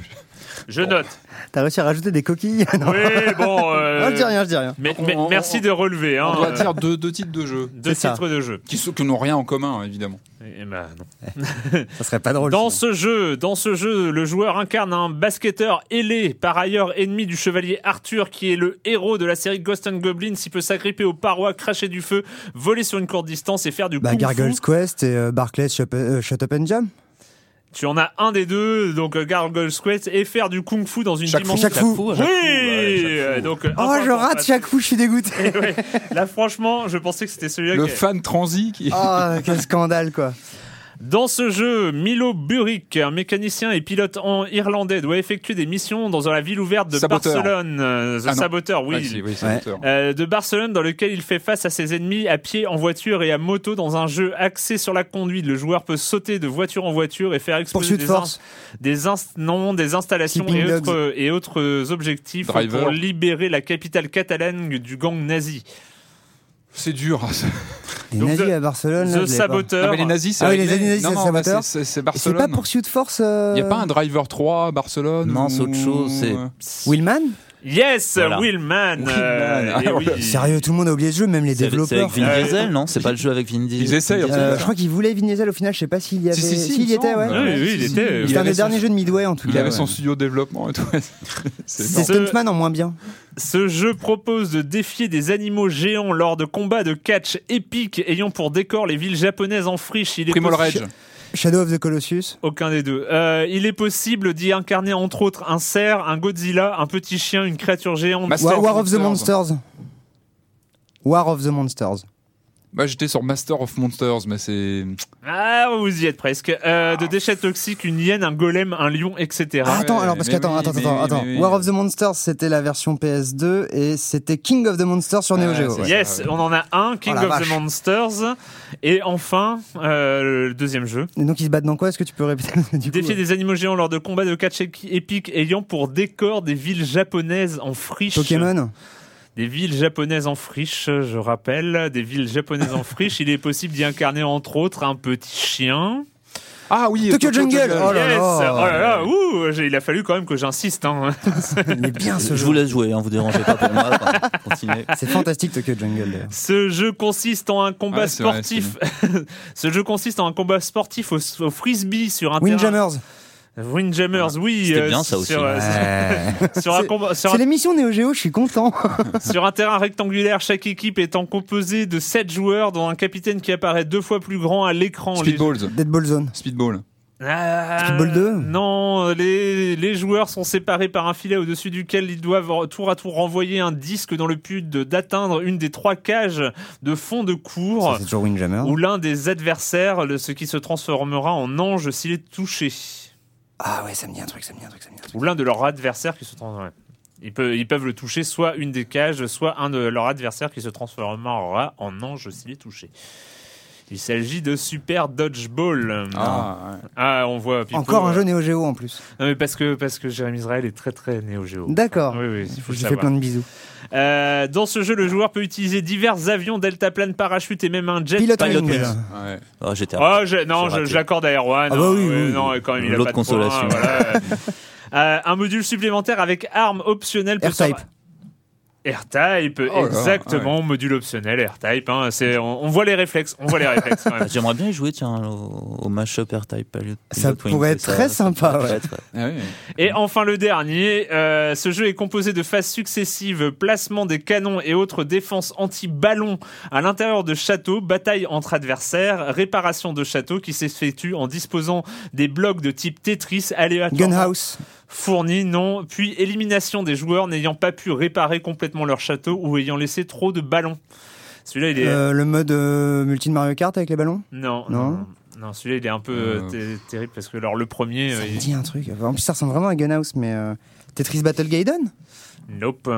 je note. T'as réussi à rajouter des coquilles Non. Oui, bon. euh, Non, je dis rien, je dis rien. mais- On- mais on- merci de relever. Hein, On doit euh, dire deux, deux titres de jeux deux ça. titres de jeu. qui, sont- qui n'ont rien en commun, hein, évidemment. Eh ben, non. Ça serait pas drôle. Dans sinon. ce jeu, dans ce jeu, le joueur incarne un basketteur ailé, par ailleurs ennemi du chevalier Arthur, qui est le héros de la série Ghost and Goblins. Il peut s'agripper aux parois, cracher du feu, voler sur une courte distance et faire du Bah, Gargoyle's. Quest et euh, Barclays Shut, euh, Shut Up and Jam. Tu en as un des deux, donc euh, Gargoyle's Quest, et faire du kung fu dans une Chaque dimension. Chaque fou. Oui, coup, ouais, chaque euh, donc. euh, Oh, un je rate chaque coup, je suis dégoûté. Ouais. Là, franchement, je pensais que c'était celui-là. Le qui- fan transi qui. Oh, quel scandale, quoi. Dans ce jeu, Milo Burick, un mécanicien et pilote en irlandais, doit effectuer des missions dans la ville ouverte de Saboteur. Barcelone. Euh, The Ah. Saboteur, oui. Ah, si, oui, l'auteur. Euh, de Barcelone dans lequel il fait face à ses ennemis à pied, en voiture et à moto dans un jeu axé sur la conduite. Le joueur peut sauter de voiture en voiture et faire exploser des, force. des, inst- non, des installations et autres, et autres objectifs Driver. pour libérer la capitale catalane du gang nazi. C'est dur. Les Donc, nazis The- à Barcelone. pas. Saboteur. Non, mais les nazis, c'est Ah oui, les nazis, non, c'est non, Saboteur. c'est- c'est c'est pas Barcelone. Pursuit Force euh, Il n'y a pas un Driver 3 à Barcelone Non, ou- c'est autre chose, c'est- euh, Willman? Yes, Voilà. Willman. Euh, Alors, oui. Sérieux, tout le monde a oublié ce jeu, même les C'est avec, c'est développeurs. avec Vin Euh, Diesel, non C'est pas le jeu avec Vin Diesel. Ils essayent, en Euh, je crois qu'il voulait Vin Diesel au final, je sais pas s'il y avait. Si, si, si, S'il y il me était, ouais. semble. Oui, oui, il était, C'était un avait des son- derniers jeux de Midway en tout Il cas. avait ouais. son studio de développement et tout. C'est C'est Ce- Stuntman en moins bien. Ce jeu propose de défier des animaux géants lors de combats de catch épiques ayant pour décor les villes japonaises en friche. Il est Primal possi- Rage. Shadow of the Colossus. Aucun des deux. Euh, il est possible d'y incarner entre autres un cerf, un Godzilla, un petit chien, une créature géante. Master War, of War of the. Monsters. War of the Monsters. Bah, j'étais sur Master of Monsters, mais c'est. Ah, vous y êtes presque. Euh, de déchets toxiques, une hyène, un golem, un lion, etc. Ah, attends, alors parce oui, attends, mais attends, attends. mais oui. War of the Monsters, c'était la version PS2 et c'était King of the Monsters sur Neo Ah, Geo. c'est ouais. Yes, on en a un, King Oh la of the. Monsters. Et enfin, euh, le deuxième jeu. Et donc ils se battent dans quoi? Est-ce que tu peux répéter? Du coup, Défier ouais. des animaux géants lors de combats de catch épiques ayant pour décor des villes japonaises en friche. Pokémon Des villes japonaises en friche, je rappelle. Des villes japonaises en friche. Il est possible d'y incarner entre autres un petit chien. Ah oui, Tokyo Jungle. Oh là yes là. Oh là là Ouh j'ai- Il a fallu quand même que j'insiste. Hein. Il est bien ce Je jeu. vous laisse jouer, hein, vous dérangez pas pour moi. C'est fantastique Tokyo Jungle. Ce jeu consiste en un combat Ouais, c'est vrai, sportif. Ce jeu consiste en un combat sportif au, au frisbee sur un terrain. Windjammers. Oui. C'était euh, bien, ça aussi. Sur, euh, Ouais. sur un C'est- l'émission Neo Geo, je suis content. Sur un terrain rectangulaire, chaque équipe étant composée de 7 joueurs, dont un capitaine qui apparaît deux fois plus grand à l'écran. Les- Speedballs. Deadball Zone. Speedball. Ah, Speedball 2? Non, les, les joueurs sont séparés par un filet au-dessus duquel ils doivent tour à tour renvoyer un disque dans le but d'atteindre une des trois cages de fond de cours Ça, C'est toujours Windjammer. où l'un des adversaires, le- ce qui se transformera en ange s'il est touché. Ah ouais, ça me dit un truc, ça me dit un truc, ça me dit un truc. Ou l'un de leurs adversaires qui se peuvent, ils peuvent le toucher, soit une des cages, soit un de leurs adversaires qui se transformera en ange s'il est touché. Il s'agit de Super Dodgeball. Ah. Ah, on voit. Pipo, Encore un euh, jeu Neo Geo en plus. Non, mais parce que, parce que Jérémy Israël est très très Néo Géo. D'accord. Oui, oui, il faut fait savoir. plein de bisous. Euh, dans ce jeu, le joueur peut utiliser divers avions, deltaplane, parachute et même un jet. Pilote Pilot Wing. Wings. Ouais. Oh, j'étais Oh, je- non, je- j'accorde à Erwan. Ah bah oui, hein, oui. Non, quand même, il a L'autre pas de points, consolation. voilà. Euh, un module supplémentaire avec arme optionnelle. peut R-Type. sor- R-Type, Oh exactement, module optionnel, R-Type. Hein, c'est, on, on voit les réflexes, on voit les réflexes quand même. J'aimerais bien y jouer, tiens, au, au mashup R-Type. Pilot- Ça pourrait être ça- très ça sympa, ouais. Ah ouais. Et enfin le dernier, euh, ce jeu est composé de phases successives, placement des canons et autres défenses anti-ballons à l'intérieur de châteaux, bataille entre adversaires, réparation de châteaux qui s'effectue en disposant des blocs de type Tetris aléatoirement Gunhouse. Fournis, non, puis élimination des joueurs n'ayant pas pu réparer complètement leur château ou ayant laissé trop de ballons. Celui-là il est... Euh, le mode euh, multi de Mario Kart avec les ballons? Non, non? non, non, celui-là il est un peu Euh. ter- terrible parce que alors le premier... Ça euh, me il- dit un truc. En plus, ça ressemble vraiment à Gunhouse, mais euh, Tetris Battle Gaiden? Nope,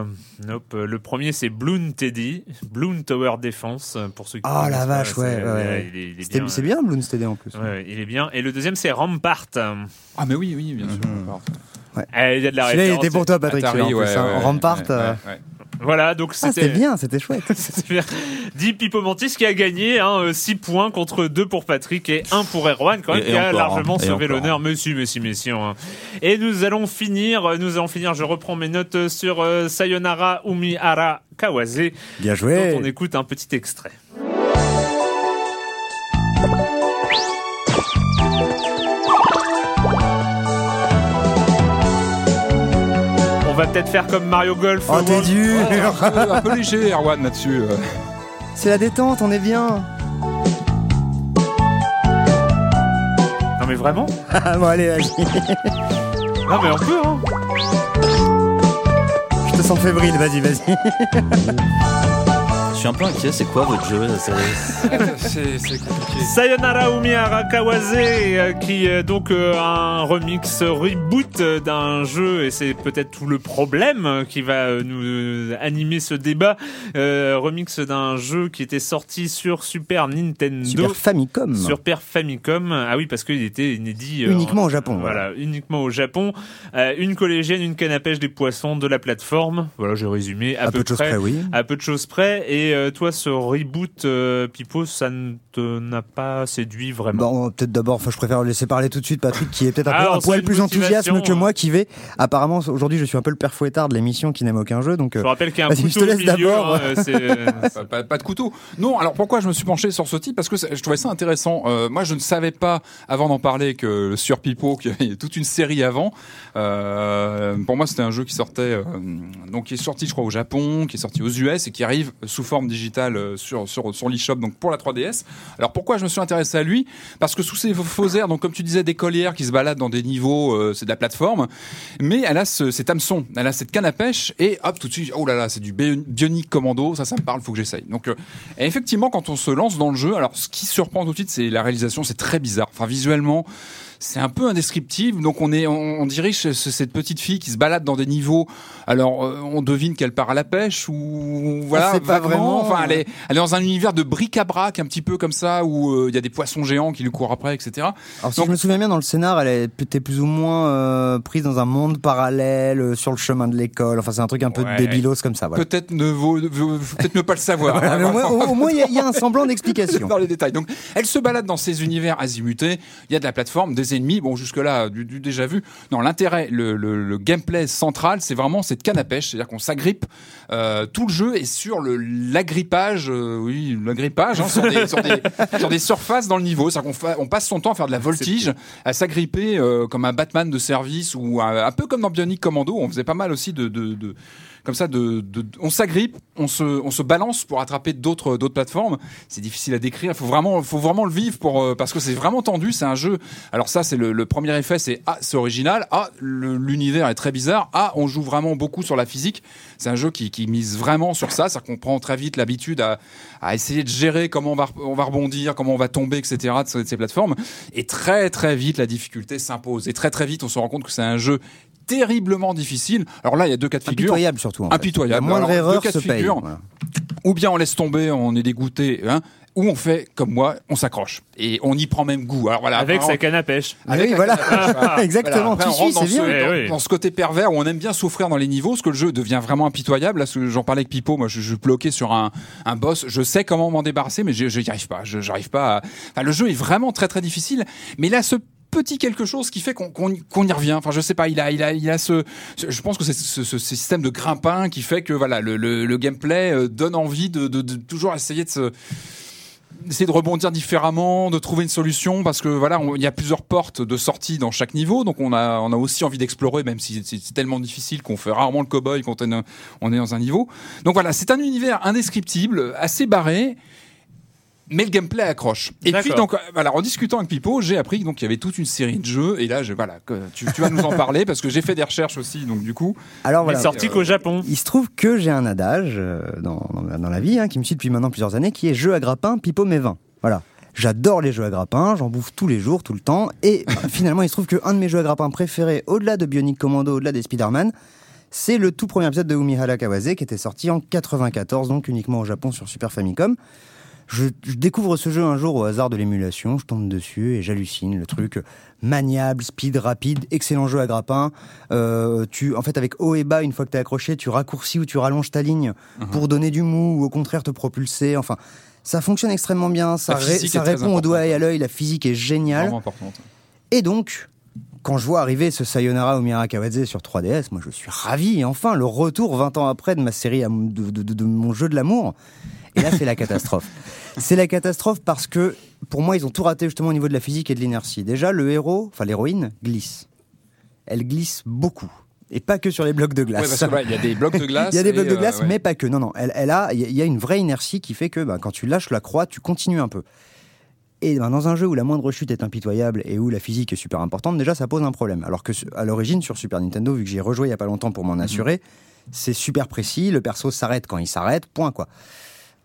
nope. Le premier c'est Bloon Teddy, Bloon Tower Defense pour ceux qui. Oh, la vache, ouais, c'est- ouais, ouais. Il est, il est C'était- bien. C'est bien Bloons TD en plus. Ouais, ouais, il est bien. Et le deuxième c'est Rampart. Ah, mais oui, oui, bien sûr. Mhm. Eh, Il y a de la Celui-là, il référence. était pour toi, Patrick. Atari, celui-là, en plus, ouais, hein. ouais, Rampart. ouais, euh, ouais, ouais. Voilà, donc Ah, c'était bien, c'était chouette. C'était bien. Dit Pipo Mantis qui a gagné 6 points contre 2 pour Patrick et 1 pour Erwan quand même Et- et qui a encore, largement hein. Et sauvé encore. l'honneur. Monsieur, monsieur, messieurs. hein. Et nous allons finir, euh, nous allons finir, je reprends mes notes sur euh, Sayonara Umihara Kawase Bien dont joué. on écoute un petit extrait. On va peut-être faire comme Mario Golf. Oh, t'es dur. un, peu, un peu léger, Erwan, là-dessus. euh. C'est la détente, on est bien. Non mais vraiment Ah, bon, allez, vas-y. Non mais on peut hein Je te sens fébrile, vas-y, vas-y. Je suis un peu inquiet, c'est quoi votre jeu? C'est- compliqué. Sayonara Umihara Kawase euh, qui est donc euh, un remix reboot d'un jeu et c'est peut-être tout le problème qui va euh, nous animer ce débat. Euh, remix d'un jeu qui était sorti sur Super Nintendo. Super Famicom. sur Super Famicom. Ah oui parce qu'il était inédit Uniquement en- au Japon, voilà, uniquement au Japon. Euh, une collégienne une canne à pêche des poissons de la plateforme. Voilà j'ai résumé à, À peu de choses près. près, oui. à peu de choses près. Et toi, ce reboot, euh, Pipo, ça ne n'a pas séduit vraiment. Bon, peut-être d'abord, enfin, je préfère laisser parler tout de suite, Patrick, qui est peut-être un, Ah, peu- un poil plus enthousiaste que hein. moi qui vais. Apparemment, aujourd'hui, je suis un peu le père fouettard de l'émission qui n'aime aucun jeu, donc. Je euh, te rappelle qu'il y a un Vas-y, je couteau te laisse d'abord. hein, Pas, pas- pas de couteau. Non, alors pourquoi je me suis penché sur ce type? Parce que je trouvais ça intéressant. Euh, moi, je ne savais pas, avant d'en parler, que sur Pipo, qu'il y avait toute une série avant. Euh, pour moi, c'était un jeu qui sortait, euh, donc qui est sorti, je crois, au Japon, qui est sorti aux US et qui arrive sous forme digitale sur sur sur l'eShop, donc pour la 3DS. Alors pourquoi je me suis intéressé à lui? Parce que sous ces faux airs, donc comme tu disais, des collières qui se baladent dans des niveaux, euh, c'est de la plateforme, mais elle a ce, cet hameçon, elle a cette canne à pêche et hop, tout de suite, oh là là, c'est du Bio- Bionic Commando, ça, ça me parle, faut que j'essaye. Donc, euh, effectivement, quand on se lance dans le jeu, alors ce qui surprend tout de suite, c'est la réalisation, c'est très bizarre. Enfin, visuellement, c'est un peu indescriptible. Donc on est, on, dirige ce- cette petite fille qui se balade dans des niveaux. Alors euh, on devine qu'elle part à la pêche ou voilà. sait pas vaguement. vraiment. Enfin, elle est, elle est dans un univers de bric-à-brac un petit peu comme ça où euh, il y a des poissons géants qui lui courent après, etc. Alors, si Donc- je me souviens bien, dans le scénar, elle était plus ou moins euh, prise dans un monde parallèle, euh, sur le chemin de l'école. Enfin, c'est un truc un peu Ouais. débilos comme ça, voilà. Peut-être ne vaut, peut-être ne pas le savoir. Voilà, mais au moins- au, au moins, il y, a- il y a un semblant d'explication. dans les détails. Donc, elle se balade dans ces univers azimutés. Il y a de la plateforme, des ennemis. Bon, jusque-là, du, du déjà vu. Non, l'intérêt, le, le- le gameplay central, c'est vraiment cette canne à pêche. C'est-à-dire qu'on s'agrippe. euh, tout le jeu est sur le l'agrippage, euh, oui, l'agrippage, hein, sur, des, sur, des, sur des surfaces dans le niveau. C'est-à-dire qu'on fa- on passe son temps à faire de la voltige, à s'agripper euh, comme un Batman de service ou un, un peu comme dans Bionic Commando. On faisait pas mal aussi de, de, de comme ça, on s'agrippe, on se, balance pour attraper d'autres, plateformes. C'est difficile à décrire. Il faut vraiment, le vivre pour, euh, parce que c'est vraiment tendu. C'est un jeu. Alors ça, c'est le, premier effet, c'est ah, c'est original. Ah, l'univers est très bizarre. Ah, on joue vraiment beaucoup sur la physique. C'est un jeu qui, mise vraiment sur ça. C'est-à-dire qu'on prend très vite l'habitude à, essayer de gérer comment on va, on va rebondir, comment on va tomber, etc. de ces plateformes. Et très, très vite, la difficulté s'impose. Et très, très vite, on se rend compte que c'est un jeu terriblement difficile. Alors là, il y a deux cas de figure. Impitoyable surtout. en fait. Impitoyable. La moindre Alors, deux erreur cas de se paye. figure. voilà. Ou bien on laisse tomber, on est dégoûté. Hein. ou on fait comme moi, on s'accroche et on y prend même goût. Alors voilà, Avec sa canne à pêche. Ah Avec oui, voilà. Voilà, Exactement. après, on suis, rentre dans ce, bien. Dans- oui. dans ce côté pervers où on aime bien souffrir dans les niveaux, parce que le jeu devient vraiment impitoyable. Là, ce- j'en parlais avec Pipo, moi je, je bloquais sur un, un boss, je sais comment m'en débarrasser, mais je n'y arrive pas. Je j'arrive pas. À... Enfin, le jeu est vraiment très très difficile, mais a ce petit quelque chose qui fait qu'on y revient. Enfin, je sais pas, il a, il a, il a ce, je pense que c'est ce, système de grimpin qui fait que voilà, le, le, gameplay euh, donne envie de, toujours essayer de essayer de rebondir différemment, de trouver une solution parce que voilà, il y a plusieurs portes de sortie dans chaque niveau, donc on a on a aussi envie d'explorer, même si c'est tellement difficile qu'on fait rarement le cowboy quand on est dans un niveau. Donc voilà, c'est un univers indescriptible, assez barré. Mais le gameplay accroche. Et puis donc voilà, en discutant avec Pipo, j'ai appris donc il y avait toute une série de jeux et là je voilà, que tu, tu vas nous en parler parce que j'ai fait des recherches aussi donc du coup Alors Il est voilà. sorti qu'au Japon. Il se trouve que j'ai un adage euh, dans, dans- dans la vie hein, qui me suit depuis maintenant plusieurs années qui est jeu à grappin, pipeau mes vins. Voilà. J'adore les jeux à grappin, j'en bouffe tous les jours, tout le temps. Et finalement, il se trouve qu'un de mes jeux à grappin préférés, au-delà de Bionic Commando, au-delà des Spider-Man, c'est le tout premier épisode de Umihara Kawase qui était sorti en 94, donc uniquement au Japon sur Super Famicom. Je, je découvre ce jeu un jour au hasard de l'émulation, je tombe dessus et j'hallucine. Le truc maniable, speed, rapide, excellent jeu à grappin. Euh, tu, en fait, avec haut et bas, une fois que t'es accroché, tu raccourcis ou tu rallonges ta ligne pour donner du mou ou au contraire te propulser. Enfin, ça fonctionne extrêmement bien. Ça, ré- ça répond au doigt et à l'œil. La physique est géniale. Et donc, quand je vois arriver ce Sayonara Omira Kawadze sur 3DS, moi je suis ravi. Enfin, le retour 20 ans après de ma série, am- de, de- de- de mon jeu de l'amour. Et là, c'est la catastrophe. C'est la catastrophe parce que, pour moi, ils ont tout raté justement au niveau de la physique et de l'inertie. Déjà, le héros, enfin l'héroïne, glisse. Elle glisse beaucoup. Et pas que sur les blocs de glace. il y a des blocs de glace. Il y a des blocs de euh, glace, ouais. mais pas que. Non, non. Elle, elle a, il y a- il y a une vraie inertie qui fait que bah, quand tu lâches la croix, tu continues un peu. Et ben, dans un jeu où la moindre chute est impitoyable et où la physique est super importante, déjà ça pose un problème. Alors que à l'origine sur Super Nintendo, vu que j'y ai rejoué il y a pas longtemps pour Mhm. m'en assurer, c'est super précis. Le perso s'arrête quand il s'arrête. Point quoi.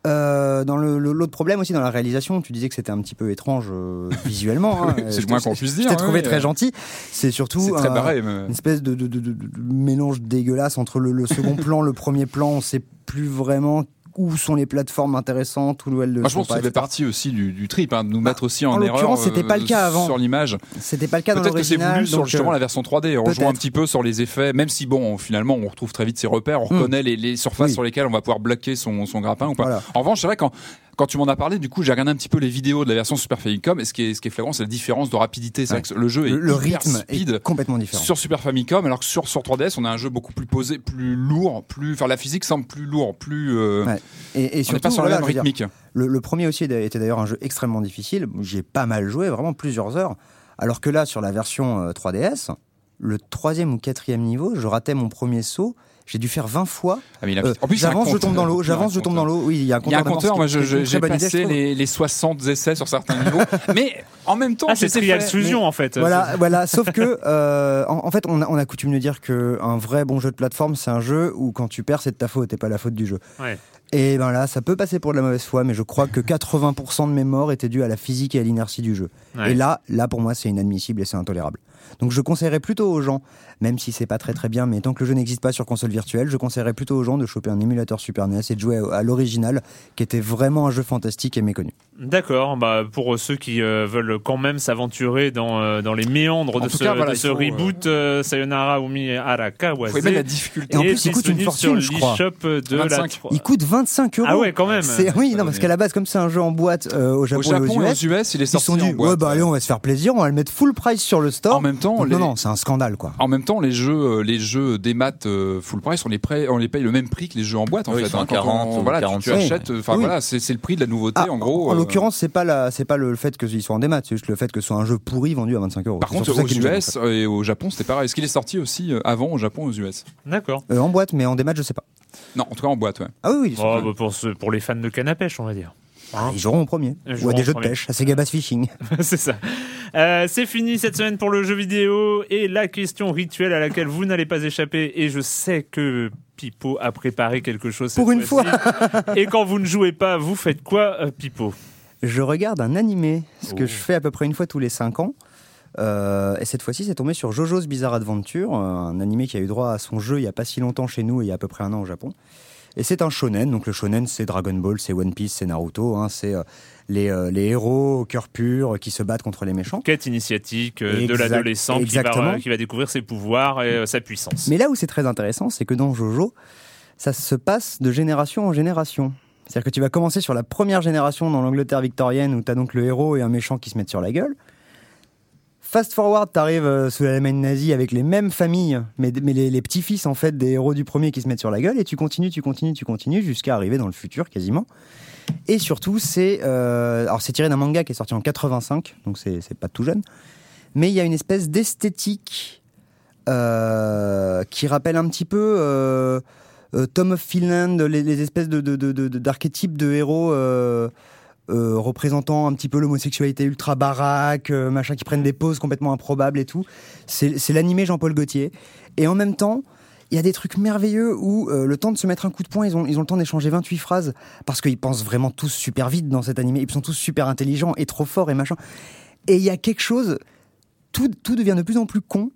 Euh, dans l'autre problème aussi dans la réalisation, tu disais que c'était un petit peu étrange euh, visuellement. hein. C'est le Je moins qu'on puisse Je dire, t'ai trouvé très euh. gentil. C'est surtout très un- barré. mais- une espèce de, de- de- de- de mélange dégueulasse entre le, le second plan, le premier plan. On sait plus vraiment où sont les plateformes intéressantes, où elles le Moi, je pense que ça fait partie aussi du, du trip, hein, de nous mettre aussi en, en erreur. c'était pas le cas avant. Sur l'image. C'était pas le cas dans Peut-être que c'est voulu sur justement euh, la version 3D. On joue un petit peu sur les effets, même si bon, finalement, on retrouve très vite ses repères, on reconnaît les, les surfaces Hmm. Oui. sur lesquelles on va pouvoir bloquer son, son grappin ou pas. Voilà. En revanche, c'est vrai quand quand tu m'en as parlé, du coup, j'ai regardé un petit peu les vidéos de la version Super Famicom, et ce qui est, ce qui est flagrant, c'est la différence de rapidité. C'est Ouais. vrai que le jeu est le, hyper rythme speed. est complètement différent. Sur Super Famicom, alors que sur, sur 3DS, on a un jeu beaucoup plus posé, plus lourd, plus, enfin, la physique semble plus lourd, plus, euh, Ouais. Et, et on n'est surtout, pas sur la même dire, rythmique. le, le premier aussi était d'ailleurs un jeu extrêmement difficile. J'ai pas mal joué, vraiment plusieurs heures. Alors que là, sur la version euh, 3DS, le troisième ou quatrième niveau, je ratais mon premier saut. J'ai dû faire 20 fois. Ah, mais il a- Euh, en plus, j'avance, je tombe dans l'eau. J'avance, je tombe dans compteur. l'eau. Oui, il y a un Il y a un compteur. compteur, moi j'ai passé les, les 60 essais sur certains niveaux, mais en même temps, Ah, c'est Trial Fusion en fait. Voilà, voilà. Sauf que, euh, en, en fait, on a, on a coutume de dire que un vrai bon jeu de plateforme, c'est un jeu où quand tu perds, c'est de ta faute et pas la faute du jeu. Ouais. Et ben là, ça peut passer pour de la mauvaise foi, mais je crois que 80% de mes morts étaient dues à la physique et à l'inertie du jeu. Ouais. Et là, là pour moi, c'est inadmissible et c'est intolérable. Donc je conseillerais plutôt aux gens, même si c'est pas très très bien, mais tant que le jeu n'existe pas sur console virtuelle, je conseillerais plutôt aux gens de choper un émulateur Super NES et de jouer à, à l'original, qui était vraiment un jeu fantastique et méconnu. D'accord, bah pour ceux qui euh, veulent quand même s'aventurer dans, euh, dans les méandres de ce, cas, voilà, de il ce faut, reboot euh, Sayonara Umi Araka Faut aimer la difficulté. Et en plus, il coûte une fortune, je crois. l'eShop de 25. la Il coûte 25 euros. Ah ouais, quand même. C'est oui, non parce qu'à la base, comme c'est un jeu en boîte euh, au Japon, Au Japon et et aux US, il est ils se sorti sont dit en boîte. ouais bah allez, on va se faire plaisir, on va le mettre full price sur le store. En même temps, Donc, les- non non, c'est un scandale quoi. En même temps, les jeux, euh, les jeux des maths euh, full price, on les, prêt- on les paye le même prix que les jeux en boîte en Oui, fait. Quand 40 on- ou voilà, tu- 45. tu achètes. Enfin Oui. voilà, c'est c'est le prix de la nouveauté Ah, en gros. en euh, l'occurrence, c'est pas la, c'est pas le fait qu'ils soient en démat, c'est juste le fait que ce soit un jeu pourri vendu à 25 euros. Par C'est contre, aux gêne, en US fait. et au Japon, c'était pareil. Est-ce qu'il est sorti aussi avant au Japon et aux US? D'accord. Euh, en boîte, mais en démat, je sais pas. Non, en tout cas en boîte, ouais. Ah oui, oui. Oh, bah, pour, ce- pour les fans de canne à pêche, on va dire. Hein Ils joueront au premier. Ils Ou joueront à des jeux de pêche, à Sega Bass Fishing. c'est ça. Euh, c'est fini cette semaine pour le jeu vidéo et la question rituelle à laquelle vous n'allez pas échapper. Et je sais que Pipo a préparé quelque chose. cette Pour une fois-ci. et quand vous ne jouez pas, vous faites quoi, euh, Pipo? Je regarde un animé, ce que Oh. je fais à peu près une fois tous les 5 ans. Euh, et cette fois-ci, c'est tombé sur Jojo's Bizarre Adventure, un animé qui a eu droit à son jeu il y a pas si longtemps chez nous et il y a à peu près un an au Japon. Et c'est un shonen, donc le shonen c'est Dragon Ball, c'est One Piece, c'est Naruto, hein, c'est euh, les, euh, les héros au cœur pur qui se battent contre les méchants. Quête initiatique euh, de l'adolescent qui va, qui va découvrir ses pouvoirs et euh, sa puissance. Mais là où c'est très intéressant, c'est que dans Jojo, ça se passe de génération en génération. C'est-à-dire que tu vas commencer sur la première génération dans l'Angleterre victorienne où tu as donc le héros et un méchant qui se mettent sur la gueule. Fast forward, t'arrives euh, sous l'Allemagne nazie avec les mêmes familles, mais, les, petits-fils en fait des héros du premier qui se mettent sur la gueule, et tu continues, tu continues, tu continues, jusqu'à arriver dans le futur quasiment. Et surtout, c'est euh, alors c'est tiré d'un manga qui est sorti en 85, donc c'est pas tout jeune, mais il y a une espèce d'esthétique euh, qui rappelle un petit peu Tom of Finland, les, espèces de, de- d'archétypes de héros euh, représentant un petit peu l'homosexualité ultra baraque, euh, machin, qui prennent des poses complètement improbables et tout. C'est, c'est l'animé Jean-Paul Gaultier. Et en même temps, il y a des trucs merveilleux où euh, le temps de se mettre un coup de poing, ils ont, ils ont le temps d'échanger 28 phrases parce qu'ils pensent vraiment tous super vite dans cet animé. Ils sont tous super intelligents et trop forts et machin. Et il y a quelque chose, tout, tout devient de plus en plus con.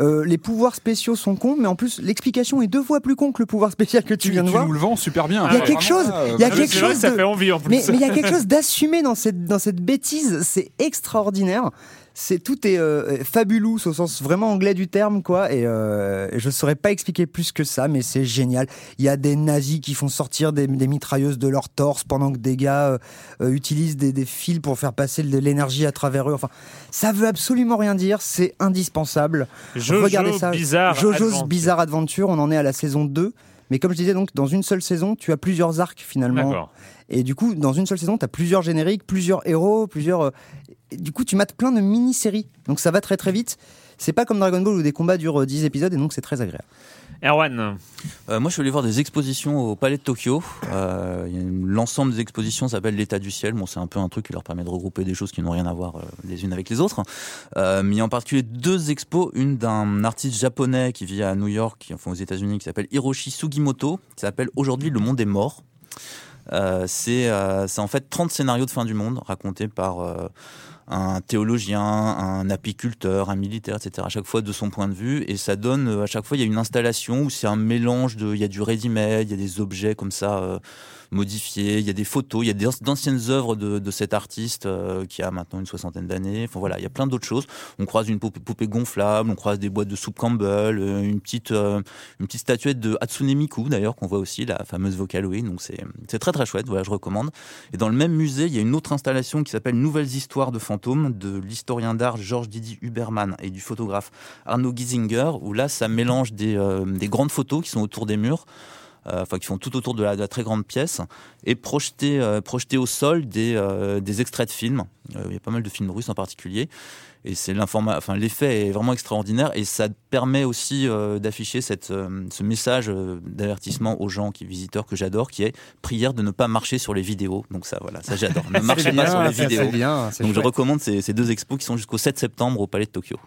Euh, les pouvoirs spéciaux sont cons, mais en plus l'explication est deux fois plus con que le pouvoir spécial que tu, viens de voir. nous le vends super bien. Il y a quelque chose, là, il y a euh, quelque chose ça fait envie en plus. Mais mais il y a quelque chose d'assumé dans cette, dans cette bêtise, c'est extraordinaire. C'est tout est euh, fabulous au sens vraiment anglais du terme quoi et euh, je saurais pas expliquer plus que ça mais c'est génial. Il y a des nazis qui font sortir des, des mitrailleuses de leur torse pendant que des gars euh, euh, utilisent des, des fils pour faire passer de l'énergie à travers eux. Enfin, ça veut absolument rien dire, c'est indispensable. Jojo Regardez ça. Bizarre Jojo's Adventure. Bizarre Adventure, on en est à la saison 2. Mais comme je disais, donc, dans une seule saison, tu as plusieurs arcs finalement. Et du coup, dans une seule saison, tu as plusieurs génériques, plusieurs héros, plusieurs. euh, et Du coup, tu mates plein de mini-séries. Donc ça va très très vite. C'est pas comme Dragon Ball où des combats durent euh, 10 épisodes et donc c'est très agréable. Erwan, Euh, moi, je suis allé voir des expositions au Palais de Tokyo. Euh, L'ensemble des expositions s'appelle l'État du ciel. Bon, c'est un peu un truc qui leur permet de regrouper des choses qui n'ont rien à voir euh, les unes avec les autres. Mais il y a en particulier deux expos. Une d'un artiste japonais qui vit à New York, enfin aux États-Unis, qui s'appelle Hiroshi Sugimoto, qui s'appelle Aujourd'hui le monde est mort. C'est en fait 30 scénarios de fin du monde racontés par un théologien, un apiculteur, un militaire, etc. À chaque fois de son point de vue. Et ça donne, euh, à chaque fois, il y a une installation où c'est un mélange de. Il y a du ready-made, il y a des objets comme ça euh, modifiés, il y a des photos, il y a d'anciennes œuvres de, de cet artiste euh, qui a maintenant une soixantaine d'années. Enfin voilà, il y a plein d'autres choses. On croise une poupée, gonflable, on croise des boîtes de soupe Campbell, euh, une petite, euh, une petite statuette de Hatsune Miku d'ailleurs qu'on voit aussi, la fameuse Vocaloid. Donc c'est très très chouette. Voilà, je recommande. Et dans le même musée, il y a une autre installation qui s'appelle Nouvelles histoires de fantômes de l'historien d'art Georges Didi Huberman et du photographe Arnaud Giesinger, où là, ça mélange des, euh, des grandes photos qui sont autour des murs. Euh, Enfin, qui font tout autour de la, de la très grande pièce et projeter, euh, projeter au sol des, euh, des extraits de films. Il y a pas mal de films russes en particulier. Et c'est l'informa, enfin l'effet est vraiment extraordinaire et ça permet aussi d'afficher cette, ce message d'avertissement aux gens qui visiteurs que j'adore, qui est prière de ne pas marcher sur les vidéos. Donc ça, voilà, ça j'adore. Ne marchez pas sur les vidéos. Bien, Donc je recommande ces, ces deux expos qui sont jusqu'au 7 septembre au Palais de Tokyo.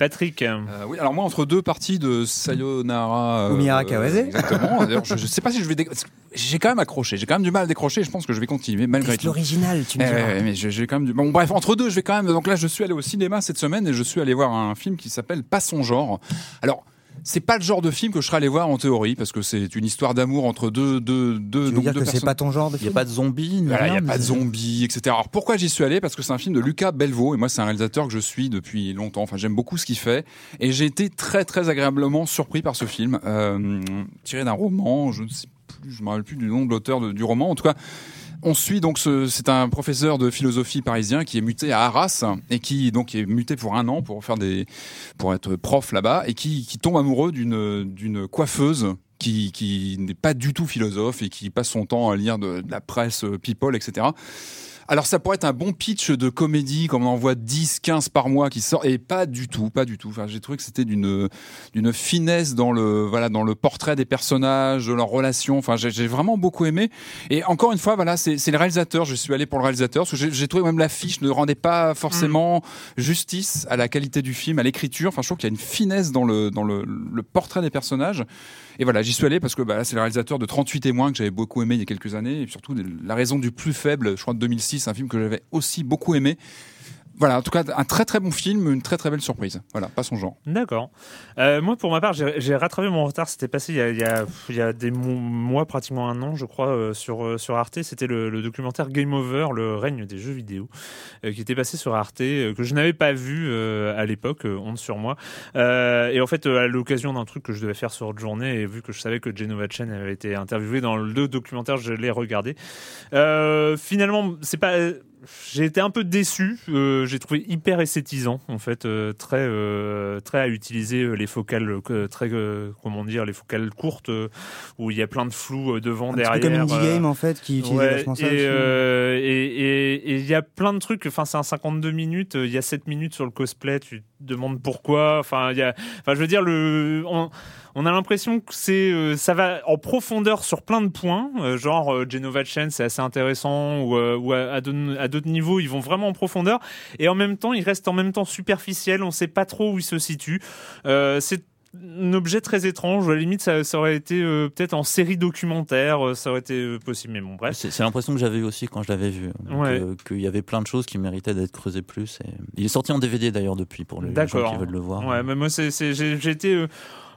Patrick, Euh, oui, alors moi, entre deux parties de Sayonara. euh, Umira Kawase. Exactement. D'ailleurs, je ne sais pas si je vais. dé- J'ai quand même accroché. J'ai quand même du mal à décrocher. Je pense que je vais continuer malgré tout. l'original, tu me Eh diras. ouais, mais j'ai j'ai quand même du. Bon, bref, entre deux, je vais quand même. Donc là, je suis allé au cinéma cette semaine et je suis allé voir un film qui s'appelle Pas son genre. Alors. C'est pas le genre de film que je serais allé voir en théorie parce que c'est une histoire d'amour entre deux deux deux Tu veux donc dire deux que c'est pas ton genre de Il n'y film a pas de zombies, Voilà, il n'y rien, a pas de zombies, etc. Alors pourquoi j'y suis allé? Parce que c'est un film de Lucas Belvaux et moi c'est un réalisateur que je suis depuis longtemps. Enfin j'aime beaucoup ce qu'il fait et j'ai été très très agréablement surpris par ce film euh, tiré d'un roman. Je ne sais plus, je me rappelle plus du nom de l'auteur du roman. En tout cas. On suit donc ce, c'est un professeur de philosophie parisien qui est muté à Arras et qui donc est muté pour un an pour faire des pour être prof là-bas et qui, tombe amoureux d'une d'une coiffeuse qui, qui n'est pas du tout philosophe et qui passe son temps à lire de, de la presse euh, people etc. Alors ça pourrait être un bon pitch de comédie comme on en voit 10, 15 par mois qui sort et pas du tout, pas du tout. Enfin, j'ai trouvé que c'était d'une d'une finesse dans le voilà dans le portrait des personnages, de leurs relations. Enfin, j'ai vraiment beaucoup aimé. Et encore une fois, voilà, c'est le réalisateur. Je suis allé pour le réalisateur parce que j'ai- trouvé même l'affiche ne rendait pas forcément justice à la qualité du film, à l'écriture. Enfin, je trouve qu'il y a une finesse dans le dans le, le portrait des personnages. Et voilà, j'y suis allé parce que bah, c'est le réalisateur de 38 témoins que j'avais beaucoup aimé il y a quelques années. Et surtout, La raison du plus faible, je crois de 2006, un film que j'avais aussi beaucoup aimé. Voilà, en tout cas, un très très bon film, une très très belle surprise. Voilà, pas son genre. D'accord. Euh, moi, pour ma part, j'ai rattrapé mon retard. C'était passé il y a, il y a, il y a des mo- mois, pratiquement un an, je crois, euh, sur, euh, sur Arte. C'était le, documentaire Game Over, le règne des jeux vidéo, qui était passé sur Arte, que je n'avais pas vu à l'époque, honte sur moi. Et en fait, à l'occasion d'un truc que je devais faire sur journée, et vu que je savais que Genova Chen avait été interviewé dans le documentaire, je l'ai regardé. Finalement, c'est pas. J'ai été un peu déçu. Euh, j'ai trouvé hyper esthétisant, en fait, euh, très euh, très à utiliser euh, les focales, euh, très euh, comment dire, les focales courtes où il y a plein de flou devant, Un derrière. peu comme Indie Game en fait qui utilise Ouais, vachement ça. et euh, et- et- et il y a plein de trucs. Enfin, c'est un 52 minutes. euh, Il y a 7 minutes sur le cosplay. Tu te demandes pourquoi. Enfin, il y a. Enfin, je veux dire, le. On, on a l'impression que c'est, euh, ça va en profondeur sur plein de points. euh, genre euh, Genova Chen, c'est assez intéressant. Ou, euh, ou à, à d'autres- niveaux, ils vont vraiment en profondeur. Et en même temps, ils restent en même temps superficiels. On sait pas trop où ils se situent. C'est un objet très étrange. À la limite, ça, ça aurait été euh, peut-être en série documentaire, euh, ça aurait été euh, possible. Mais bon, bref. C'est l'impression que j'avais eu aussi quand je l'avais vu. Ouais. Qu'il y avait plein de choses qui méritaient d'être creusées plus. Et... Il est sorti en DVD d'ailleurs depuis pour les gens qui veulent le voir. Ouais, mais moi, j'ai, été,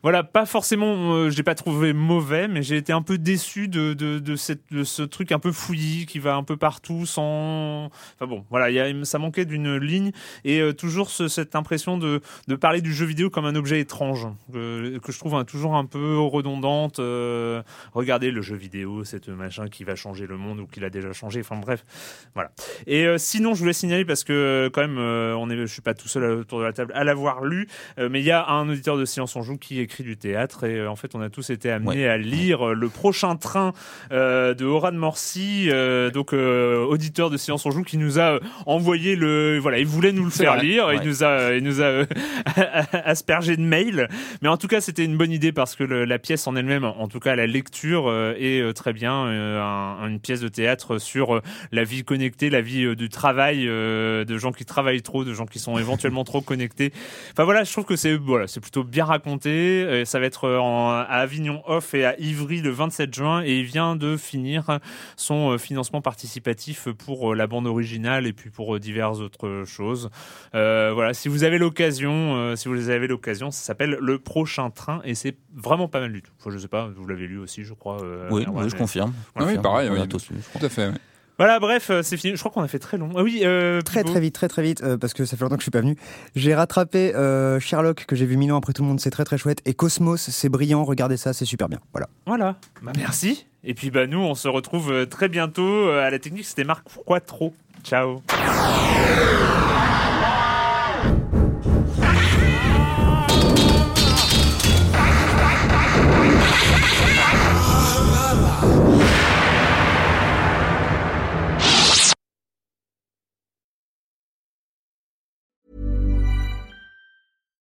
voilà, pas forcément, euh, j'ai pas trouvé mauvais, mais j'ai été un peu déçu de, de, de, cette, de ce truc un peu fouillis qui va un peu partout sans. Enfin bon, voilà, il y a, ça manquait d'une ligne et euh, toujours ce- cette impression de, de parler du jeu vidéo comme un objet étrange que, que je trouve toujours un peu redondante. euh, regardez le jeu vidéo, cette machin qui va changer le monde ou qui l'a déjà changé. Enfin bref, voilà. Et euh, sinon, je voulais signaler parce que euh, quand même, euh, on est, je suis pas tout seul autour de la table à l'avoir lu, euh, mais il y a un auditeur de Silence on joue qui écrit du théâtre et euh, en fait, on a tous été amenés Ouais. à lire euh, le prochain train euh, de Horan Morsi, euh, donc auditeur de Silence on joue, qui nous a envoyé le, voilà, il voulait nous le faire vrai, lire, ouais. il nous a, il nous a aspergé de mails, mais en tout cas, c'était une bonne idée parce que le- la pièce en elle-même, en tout cas la lecture, est très bien un- une pièce de théâtre sur la vie connectée, la vie du travail, de gens qui travaillent trop, de gens qui sont éventuellement trop connectés. Enfin voilà, je trouve que c'est voilà, c'est plutôt bien raconté. Euh, ça va être euh, en, à Avignon Off et à Ivry le 27 juin et il vient de finir son euh, financement participatif pour euh, la bande originale et puis pour euh, diverses autres choses. Euh, voilà, si vous avez l'occasion, euh, si vous avez l'occasion, ça s'appelle Le Prochain Train et c'est vraiment pas mal du tout. Enfin, je sais pas, vous l'avez lu aussi, je crois. euh, Oui, je mais- confirme. Ah oui, pareil, oui. Tout à fait. ouais. Voilà, bref, euh, c'est fini. Je crois qu'on a fait très long. Ah oui, euh, Très très vite, très très vite, euh, parce que ça fait longtemps que je suis pas venu. J'ai rattrapé euh, Sherlock que j'ai vu mille ans après tout le monde, c'est très très chouette. Et Cosmos, c'est brillant, regardez ça, c'est super bien. Voilà. Voilà. Bah merci. Et puis bah nous, on se retrouve très bientôt à la technique. C'était Marc Quattro. Ciao.